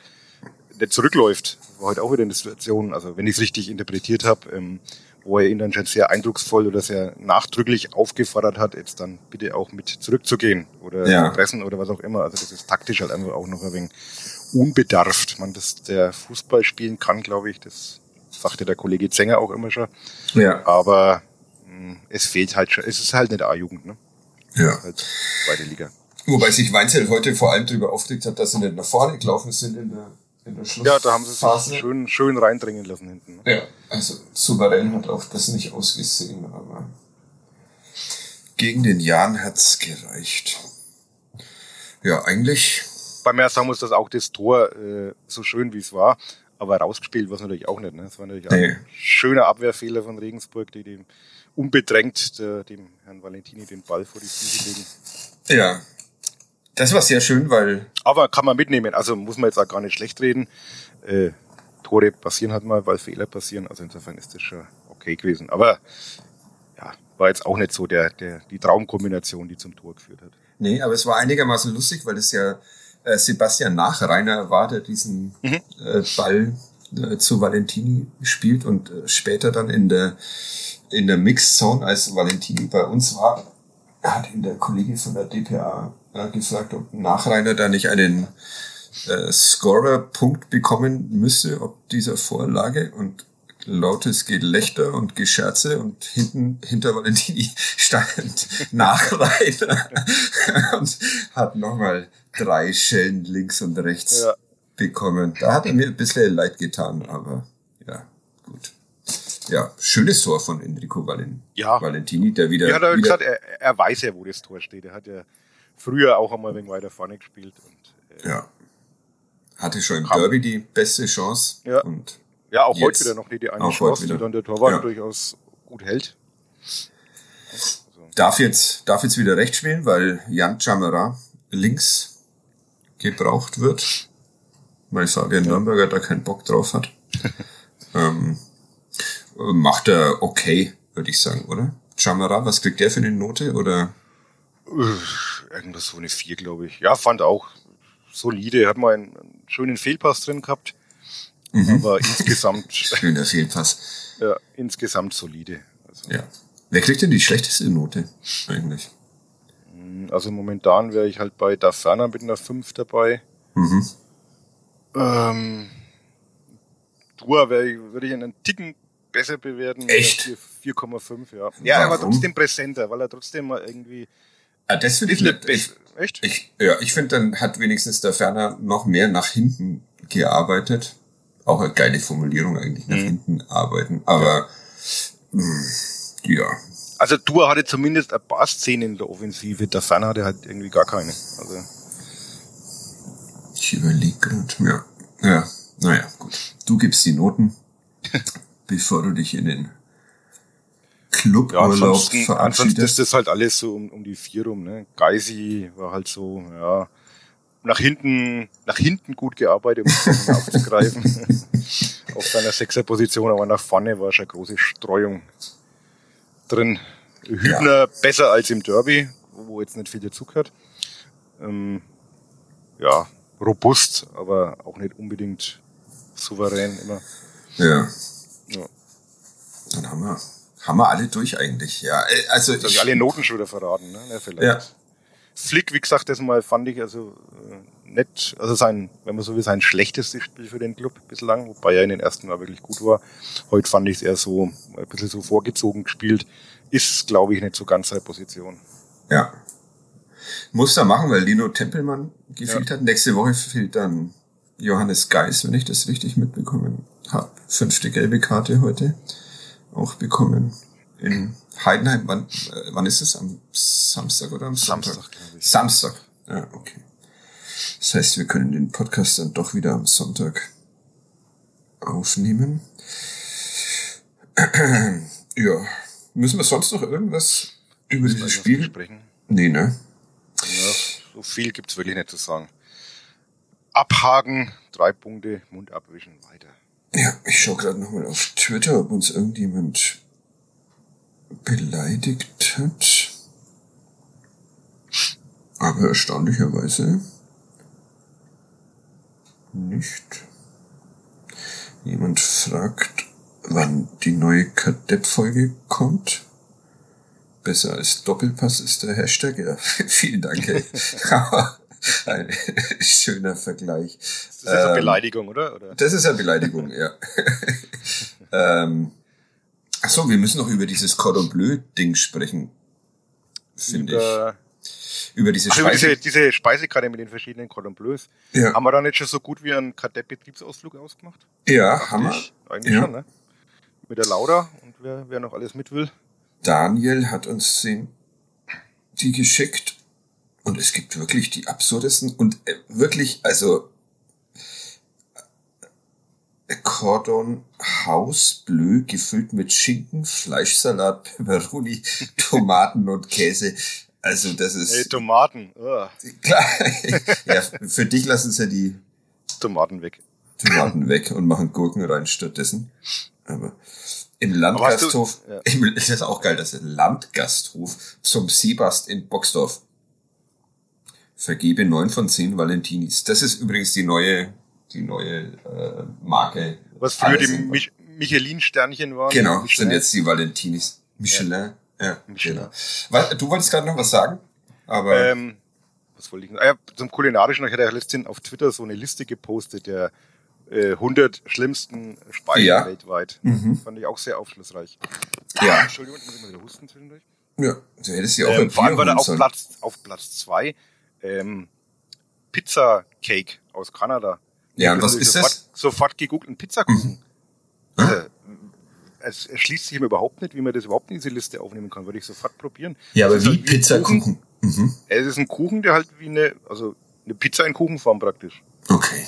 nicht zurückläuft. War heute auch wieder eine Situation, also wenn ich es richtig interpretiert habe, ähm, wo er ihn dann schon sehr eindrucksvoll oder sehr nachdrücklich aufgefordert hat, jetzt dann bitte auch mit zurückzugehen oder Ja. zu pressen oder was auch immer. Also das ist taktisch halt einfach auch noch ein wenig unbedarft. Man, dass der Fußball spielen kann, glaube ich, das sagte der Kollege Zenger auch immer schon. ja, Aber mh, es fehlt halt schon, es ist halt nicht A-Jugend, ne? ja. Halt zweite Liga. Wobei sich Weinzel heute vor allem darüber aufgeregt hat, dass sie nicht nach vorne gelaufen sind in der, in der Schluss. Ja, da haben sie sich schön, schön reindringen lassen hinten. Ne? Ja, also souverän hat auch das nicht ausgesehen, aber gegen den Jan hat's gereicht. Ja, eigentlich. Bei mir sagen muss, dass auch das Tor äh, so schön wie es war, aber rausgespielt war es natürlich auch nicht. Ne? Es war natürlich nee. ein schöner Abwehrfehler von Regensburg, die dem unbedrängt der, dem Herrn Valentini den Ball vor die Füße legen. Ja, das war sehr schön, weil. Aber kann man mitnehmen. Also muss man jetzt auch gar nicht schlecht reden. Äh, Tore passieren halt mal, weil Fehler passieren. Also insofern ist das schon okay gewesen. Aber ja, war jetzt auch nicht so der, der, die Traumkombination, die zum Tor geführt hat. Nee, aber es war einigermaßen lustig, weil es ja äh, Sebastian Nachreiner war, der diesen mhm. äh, Ball äh, zu Valentini spielt und äh, später dann in der in der Mixzone, als Valentini bei uns war, hat ihn der Kollege von der DPA äh, gefragt, ob Nachreiner da nicht einen äh, Scorer-Punkt bekommen müsse, ob dieser Vorlage und lautes Gelächter und Gescherze und hinten hinter Valentini <laughs> stand Nachreiter <laughs> und hat nochmal drei Schellen links und rechts ja. bekommen. Da hat er mir ein bisschen leid getan, aber ja, gut. Ja, schönes Tor von Enrico Valen ja. Valentini, der wieder. Ja, hat er wieder gesagt, er, er weiß ja, wo das Tor steht. Er hat ja früher auch einmal wegen weiter vorne gespielt. Und, äh, ja. Hatte schon im Derby die beste Chance. Ja. Und ja, auch heute wieder noch die, die eine Chance, die dann der Torwart ja. durchaus gut hält. Also. Darf jetzt, darf jetzt wieder recht spielen, weil Jan Chamara links gebraucht wird. Weil Fabian ja. Nürnberger da keinen Bock drauf hat. <laughs> ähm, macht er okay, würde ich sagen, oder? Chamara, was kriegt der für eine Note, oder? Irgendwas so eine 4, glaube ich. Ja, fand auch solide. Hat mal einen, einen schönen Fehlpass drin gehabt. Mhm. Aber <laughs> insgesamt. Schöner Fehlpass. Ja, insgesamt solide. Also, ja. Wer kriegt denn die schlechteste Note eigentlich? Hm, also momentan wäre ich halt bei Dafana mit einer 5 dabei. Mhm. Ähm, Dua würde ich einen Ticken besser bewerten. Echt? 4,5, ja. Ja, Warum? aber trotzdem präsenter, weil er trotzdem mal irgendwie. Ah, das finde ich nicht. Ich, Echt? Ich, ja, ich finde, dann hat wenigstens der Ferner noch mehr nach hinten gearbeitet. Auch eine geile Formulierung eigentlich, nach mhm. hinten arbeiten. Aber mh, hm, ja. Also Dua hatte zumindest ein paar Szenen in der Offensive, der Ferner hatte halt irgendwie gar keine. Also ich überlege gerade, ja. Ja, naja, gut. Du gibst die Noten, <laughs> bevor du dich in den Cluburlaub ja, verabschiedet. Ist das halt alles so um, um die vier rum. Ne? Geisi war halt so, ja, nach hinten, nach hinten gut gearbeitet, um es <laughs> aufzugreifen. <laughs> Auf seiner Sechserposition, aber nach vorne war schon eine große Streuung drin. Hübner ja. besser als im Derby, wo jetzt nicht viel dazugehört. Ähm, ja, robust, aber auch nicht unbedingt souverän immer. Ja. ja. Dann haben wir haben wir alle durch eigentlich, ja. Äh, also ich, ich alle Noten schon wieder verraten, ne? Ja, vielleicht. Ja. Flick, wie gesagt, das mal fand ich also äh, nett, also sein, wenn man so will, sein schlechtestes Spiel für den Club bislang, wobei er in den ersten Mal wirklich gut war. Heute fand ich es eher so ein bisschen so vorgezogen gespielt. Ist, glaube ich, nicht so ganz seine Position. Ja. Muss er machen, weil Lino Tempelmann gefehlt ja. hat. Nächste Woche fehlt dann Johannes Geis, wenn ich das richtig mitbekommen habe. Fünfte gelbe Karte heute auch bekommen. In Heidenheim, wann, äh, wann ist es? Am Samstag oder am Sonntag? Samstag, glaube ich. Samstag. Ja, okay. Das heißt, wir können den Podcast dann doch wieder am Sonntag aufnehmen. <clears throat> ja. Müssen wir sonst noch irgendwas über dieses Spiel sprechen? Nee, ne? Ja, so viel gibt's wirklich nicht zu sagen. Abhaken, drei Punkte, Mund abwischen, weiter. Ja, ich schaue gerade nochmal auf Twitter, ob uns irgendjemand beleidigt hat. Aber erstaunlicherweise nicht. Jemand fragt, wann die neue Kadett-Folge kommt. Besser als Doppelpass ist der Hashtag. Ja, <laughs> vielen Dank. <laughs> <laughs> Ein schöner Vergleich. Das ist eine ähm, Beleidigung, oder? oder? Das ist eine Beleidigung, ja. <laughs> ähm, ach so, wir müssen noch über dieses Cordon Bleu-Ding sprechen, finde ich. Über diese, ach, Speise über diese, diese Speisekarte mit den verschiedenen Cordon Bleus. Ja. Haben wir da nicht schon so gut wie einen Kadettbetriebsausflug ausgemacht? Ja, Dacht haben ich. wir. Eigentlich ja. schon, ne? Mit der Laura und wer, wer noch alles mit will. Daniel hat uns den die geschickt und es gibt wirklich die absurdesten und äh, wirklich, also äh, Cordon House Bleu gefüllt mit Schinken, Fleischsalat, <laughs> Peperoni, Tomaten und Käse. Also das ist. Hey, Tomaten. Oh. Klar. <laughs> ja, für dich lassen sie ja die Tomaten weg. Tomaten weg und machen Gurken rein stattdessen. Aber im Landgasthof, du, ja. im, ist das auch geil, das ist Landgasthof zum Seebast in Boxdorf. Vergebe neun von zehn Valentinis. Das ist übrigens die neue, die neue äh, Marke. Was früher die Mich Michelin-Sternchen waren. Genau, Michelin. sind jetzt die Valentinis. Michelin. Ja. Ja, Michelin. genau. Du wolltest gerade noch was sagen? Aber ähm, was wollte ich noch? Ah, ja, zum Kulinarischen, ich hatte ja letztens auf Twitter so eine Liste gepostet der äh, 100 schlimmsten Speisen ja. weltweit. Mhm. Fand ich auch sehr aufschlussreich. Ja. Entschuldigung, muss ich mal wieder husten zwischendurch. Ja, du hättest ja auch ähm, Vor allem war da auf Platz, auf Platz zwei ähm, Pizza Cake aus Kanada. Ja, und was ist sofort, das? Sofort gegoogelt, ein Pizzakuchen. Mhm. Also, es erschließt sich mir überhaupt nicht, wie man das überhaupt in diese Liste aufnehmen kann. Würde ich sofort probieren. Ja, aber wie, halt wie Pizzakuchen? Mhm. Es ist ein Kuchen, der halt wie eine, also eine Pizza in Kuchenform praktisch. Okay.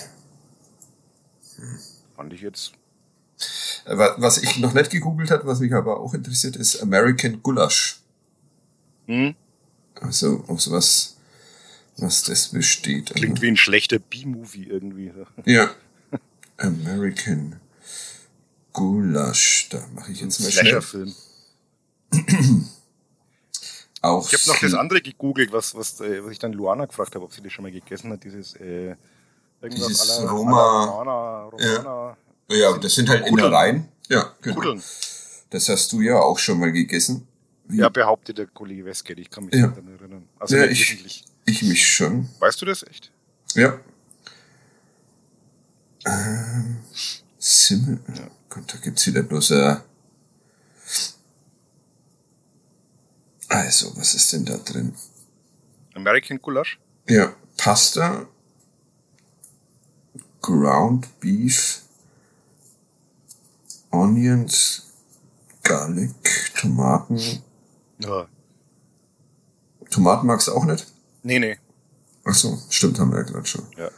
Hm. Fand ich jetzt. Was ich noch nicht gegoogelt hat, was mich aber auch interessiert, ist American Gulasch. Hm? Also auf sowas, was das besteht. Klingt also, wie ein schlechter B-Movie irgendwie. Ja. <laughs> American Gulasch, da mache ich jetzt mal schnell. Film. <clears throat> Auch ich habe noch das andere gegoogelt, was, was, äh, was ich dann Luana gefragt habe, ob sie das schon mal gegessen hat, dieses äh, irgendwas dieses aller, Roma, Romana, Romana, ja. ja, das sind halt Kudeln. Innereien. Ja, genau. Kudeln. Das hast du ja auch schon mal gegessen. Wie? Ja, behauptet der Kollege Westgate, ich kann mich ja. daran erinnern. Also ja, ich, ich mich schon. Weißt du das echt? Ja. Ähm, Simmel. Ja. Gott, da gibt's wieder bloß äh, Also, was ist denn da drin? American Gulasch? Ja, Pasta, Ground Beef, Onions, Garlic, Tomaten. Ja. Tomaten magst du auch nicht? Nee, nee. Ach so, stimmt, haben wir ja gerade schon. Ja.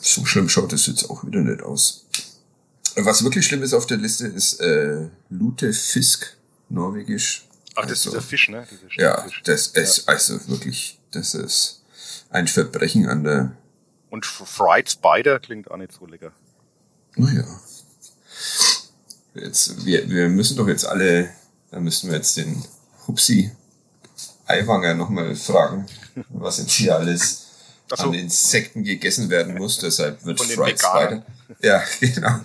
So schlimm schaut es jetzt auch wieder nicht aus. Was wirklich schlimm ist auf der Liste ist äh, Lute Fisk Norwegisch. Ach, das also, ist dieser Fisch, ne? ja, das ist ja. also wirklich, das ist ein Verbrechen an der. Und Fried Spider klingt auch nicht so lecker. Naja. Jetzt, wir, wir müssen doch jetzt alle, da müssen wir jetzt den Hupsi Eiwanger nochmal fragen, was jetzt hier alles so. an Insekten gegessen werden muss. Deshalb wird Fried Spider. Ja, <laughs> genau.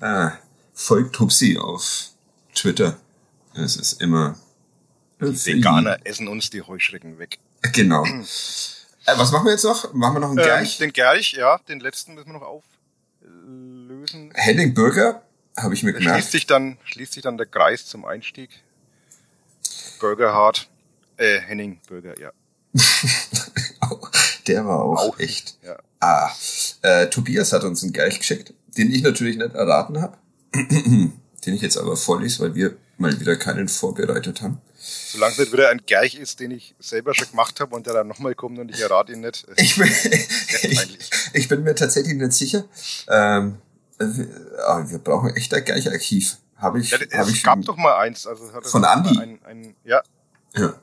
<laughs> ah, folgt Hupsi auf Twitter. Es ist immer. Die Veganer essen uns die Heuschrecken weg. Genau. äh, was machen wir jetzt noch? Machen wir noch einen ähm, Gerch? Den Gerch, ja. Den letzten müssen wir noch auflösen. Henning Burger, habe ich mir gemerkt. Schließt sich, dann, schließt sich dann der Kreis zum Einstieg. Burger Hard. Äh, Henning Burger, ja. <laughs> der war auch, auch echt. Ja. Ah, äh, Tobias hat uns einen Gerch geschickt, den ich natürlich nicht erraten habe. <clears throat> den ich jetzt aber vorlese, weil wir mal wieder keinen vorbereitet haben. Solange es nicht wieder ein Gerch ist, den ich selber schon gemacht habe und der dann nochmal kommt und ich errate ihn nicht. Ich bin, <laughs> <laughs> ich, ich, bin mir tatsächlich nicht sicher. Ähm, äh, wir brauchen echt ein Gercharchiv. Habe ich, ja, hab es ich gab doch mal eins. Also von Andi? Ein, ein, ja. ja.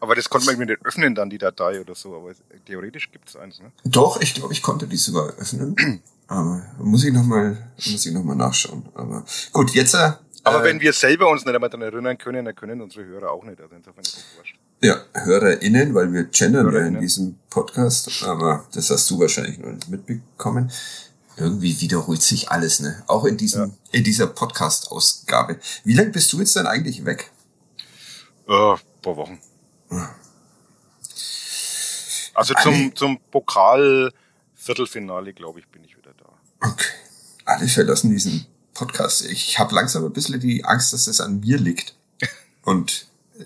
Aber das konnte man irgendwie nicht öffnen, dann die Datei oder so. Aber theoretisch gibt es eins, ne? Doch, ich glaube, ich konnte die sogar öffnen. <clears throat> Aber muss ich nochmal, muss ich noch mal nachschauen. Aber gut, jetzt. Äh, aber wenn wir selber uns nicht einmal daran erinnern können, dann können unsere Hörer auch nicht. Also insofern ist das wurscht. Ja, HörerInnen, weil wir gendern ja in diesem Podcast, aber das hast du wahrscheinlich noch nicht mitbekommen. Irgendwie wiederholt sich alles, ne? Auch in diesem, ja. in dieser Podcast-Ausgabe. Wie lange bist du jetzt dann eigentlich weg? Äh, paar Wochen. Also zum, zum Pokal-Viertelfinale, glaube ich, bin ich wieder Okay. Alle verlassen diesen Podcast. Ich habe langsam ein bisschen die Angst, dass das an mir liegt. <laughs> Und äh,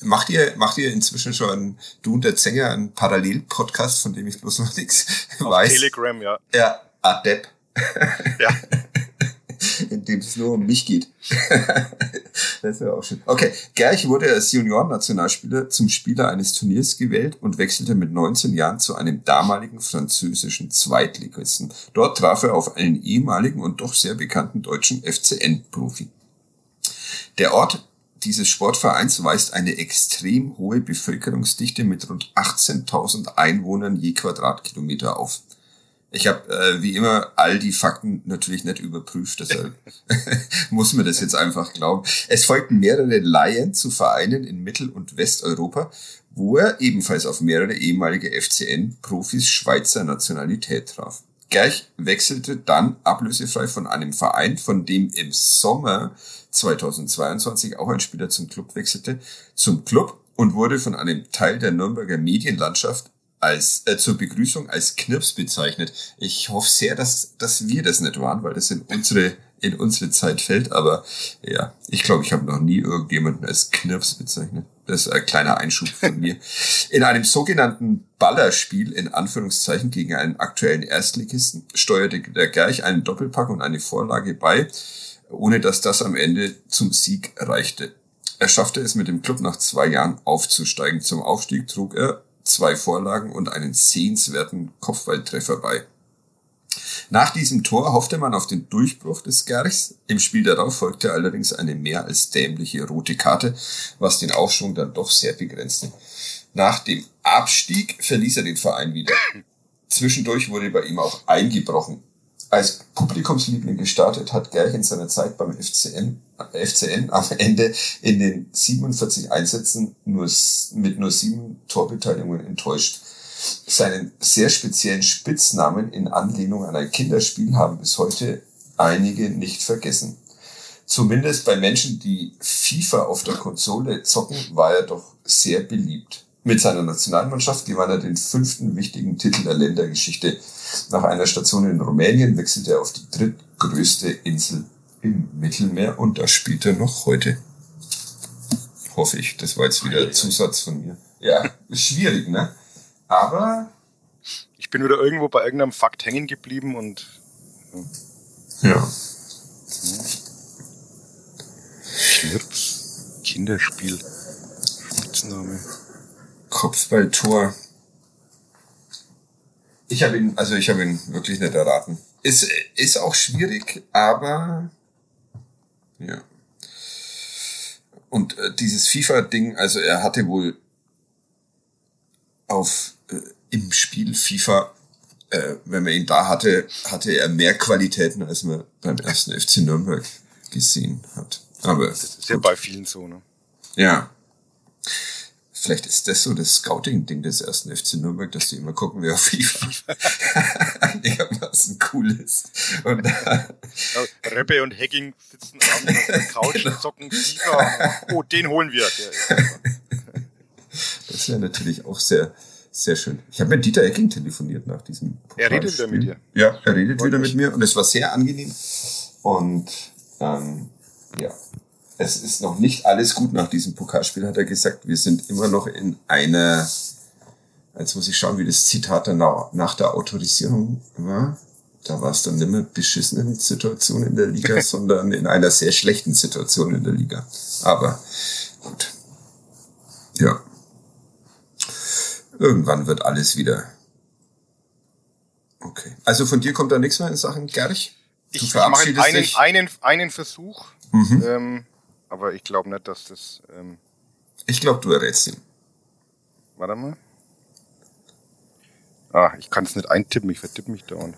macht ihr, macht ihr inzwischen schon, du und der Zänger, einen Parallel-Podcast, von dem ich bloß noch nichts Auf weiß? Telegram, ja. Ja, Adept. Ja. <laughs> in dem es nur um mich geht. <laughs> Das wäre auch schön. Okay, Gerch wurde als Juniorennationalspieler zum Spieler eines Turniers gewählt und wechselte mit 19 Jahren zu einem damaligen französischen Zweitligisten. Dort traf er auf einen ehemaligen und doch sehr bekannten deutschen FCN-Profi. Der Ort dieses Sportvereins weist eine extrem hohe Bevölkerungsdichte mit rund 18.000 Einwohnern je Quadratkilometer auf. Ich habe äh, wie immer all die Fakten natürlich nicht überprüft, deshalb <laughs> muss man das jetzt einfach glauben. Es folgten mehrere Laien zu Vereinen in Mittel- und Westeuropa, wo er ebenfalls auf mehrere ehemalige FCN-Profis Schweizer Nationalität traf. Gerch wechselte dann ablösefrei von einem Verein, von dem im Sommer 2022 auch ein Spieler zum Club wechselte, zum Club und wurde von einem Teil der Nürnberger Medienlandschaft als äh, zur Begrüßung als Knirps bezeichnet. Ich hoffe sehr, dass, dass wir das nicht waren, weil das in unsere in unsere Zeit fällt. Aber ja, ich glaube, ich habe noch nie irgendjemanden als Knirps bezeichnet. Das ist ein kleiner Einschub von mir. <laughs> In einem sogenannten Ballerspiel, in Anführungszeichen, gegen einen aktuellen Erstligisten, steuerte der Gerch einen Doppelpack und eine Vorlage bei, ohne dass das am Ende zum Sieg reichte. Er schaffte es mit dem Club nach zwei Jahren aufzusteigen. Zum Aufstieg trug er zwei Vorlagen und einen sehenswerten Kopfballtreffer bei. Nach diesem Tor hoffte man auf den Durchbruch des Gerchs. Im Spiel darauf folgte allerdings eine mehr als dämliche rote Karte, was den Aufschwung dann doch sehr begrenzte. Nach dem Abstieg verließ er den Verein wieder. Zwischendurch wurde bei ihm auch eingebrochen als Publikumsliebling gestartet hat Gerch in seiner Zeit beim FCN, FCN am Ende in den 47 Einsätzen nur, mit nur sieben Torbeteiligungen enttäuscht. Seinen sehr speziellen Spitznamen in Anlehnung an ein Kinderspiel haben bis heute einige nicht vergessen. Zumindest bei Menschen, die FIFA auf der Konsole zocken, war er doch sehr beliebt. Mit seiner Nationalmannschaft gewann er den fünften wichtigen Titel der Ländergeschichte. Nach einer Station in Rumänien wechselte er auf die drittgrößte Insel im Mittelmeer und da spielt er noch heute. Hoffe ich. Das war jetzt wieder ein Zusatz von mir. Ja, schwierig, ne? Aber. Ich bin wieder irgendwo bei irgendeinem Fakt hängen geblieben und. Ja. Schnirps. Kinderspiel. Spitzname. Kopfballtor. Ich habe ihn, also ich habe ihn wirklich nicht erraten. Ist, ist auch schwierig, aber ja. Und äh, dieses FIFA-Ding, also er hatte wohl auf äh, im Spiel FIFA, äh, wenn man ihn da hatte, hatte er mehr Qualitäten, als man beim ersten FC Nürnberg gesehen hat. Aber das ist ja bei vielen so, ne? Ja. Vielleicht ist das so das Scouting-Ding des ersten FC Nürnberg, dass die immer gucken, wer auf FIFA <laughs> einigermaßen cool ist. Und, äh, Reppe und Hacking sitzen abends auf der <laughs> Couch und zocken FIFA. Oh, den holen wir. das wäre natürlich auch sehr, sehr schön. Ich habe mit Dieter Ecking telefoniert nach diesem Pokal Er redet wieder mit dir. Ja, er redet wieder mit mir und es war sehr angenehm. Und ähm, ja, es ist noch nicht alles gut nach diesem Pokalspiel, hat er gesagt. Wir sind immer noch in einer, jetzt muss ich schauen, wie das Zitat dann nach der Autorisierung war. Da war es dann nicht mehr beschissenen Situation in der Liga, <laughs> sondern in einer sehr schlechten Situation in der Liga. Aber gut. Ja. Irgendwann wird alles wieder. Okay. Also von dir kommt da nichts mehr in Sachen Gerch? Du ich mache einen, einen, einen Versuch. Mhm. Ähm, aber ich glaube nicht, dass das. Ähm ich glaube, du errätst ihn. Warte mal. Ah, ich kann es nicht eintippen, ich vertippe mich dauernd.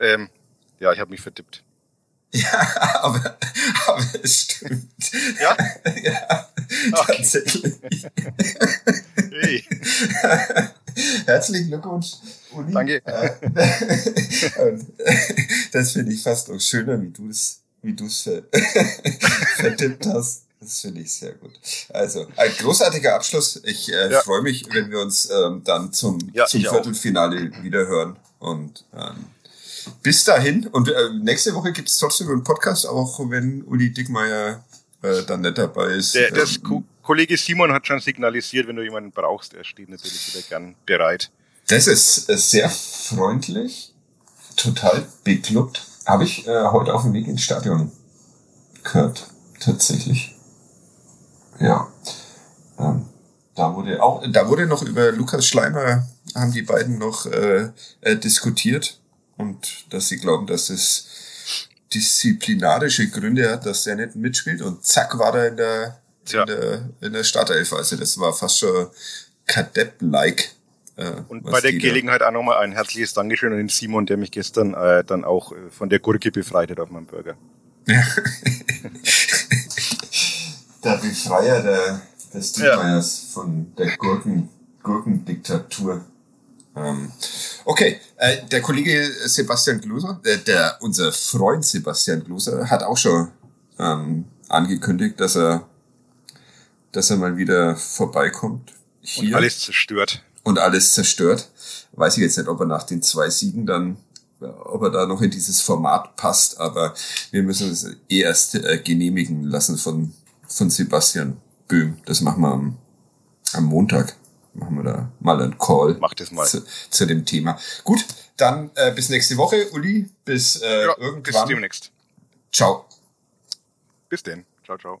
Ähm, ja, ich habe mich vertippt. <laughs> Ja, aber, aber es stimmt. Ja? <laughs> ja, okay. tatsächlich. Hey. <laughs> Herzlichen Glückwunsch, Uli. Danke. das finde ich fast noch schöner, wie du es wie du es <laughs> vertippt hast. Das finde ich sehr gut. Also, ein großartiger Abschluss. Ich äh, ja. freue mich, wenn wir uns ähm, dann zum, ja, zum Viertelfinale auch. wieder hören. Und ähm, bis dahin. Und äh, nächste Woche gibt es trotzdem einen Podcast, auch wenn Uli Dickmeier äh, dann nicht dabei ist. Der, ähm, Kollege Simon hat schon signalisiert, wenn du jemanden brauchst, er steht natürlich wieder gern bereit. Das ist äh, sehr freundlich, total beklubbt habe ich äh, heute auf dem Weg ins Stadion gehört, tatsächlich. Ja. Ähm, da wurde auch, da wurde noch über Lukas Schleimer, haben die beiden noch äh, äh, diskutiert und dass sie glauben, dass es disziplinarische Gründe hat, dass der nicht mitspielt und zack war er in der, Tja. in der, in der Startelf. Also das war fast schon Kadepp-like. Äh, und bei der Gelegenheit auch nochmal ein herzliches Dankeschön an den Simon, der mich gestern äh, dann auch äh, von der Gurke befreit hat auf meinem Burger. Ja. <laughs> der Befreier der, des Dietmeiers ja. von der Gurken, Gurkendiktatur. Ähm, okay, äh, der Kollege Sebastian Gloser, äh, der, unser Freund Sebastian Gloser, hat auch schon ähm, angekündigt, dass er, dass er mal wieder vorbeikommt. Hier. Und alles zerstört. Und alles zerstört. Weiß ich jetzt nicht, ob er nach den zwei Siegen dann, ob er da noch in dieses Format passt, aber wir müssen es eh erst äh, genehmigen lassen von, von Sebastian Böhm. Das machen wir am, am Montag machen wir da mal einen Call Mach das mal. Zu, zu dem Thema. Gut, dann äh, bis nächste Woche, Uli. Bis äh, ja, irgendwann. Bis demnächst. Ciao. Bis denn. Ciao, ciao.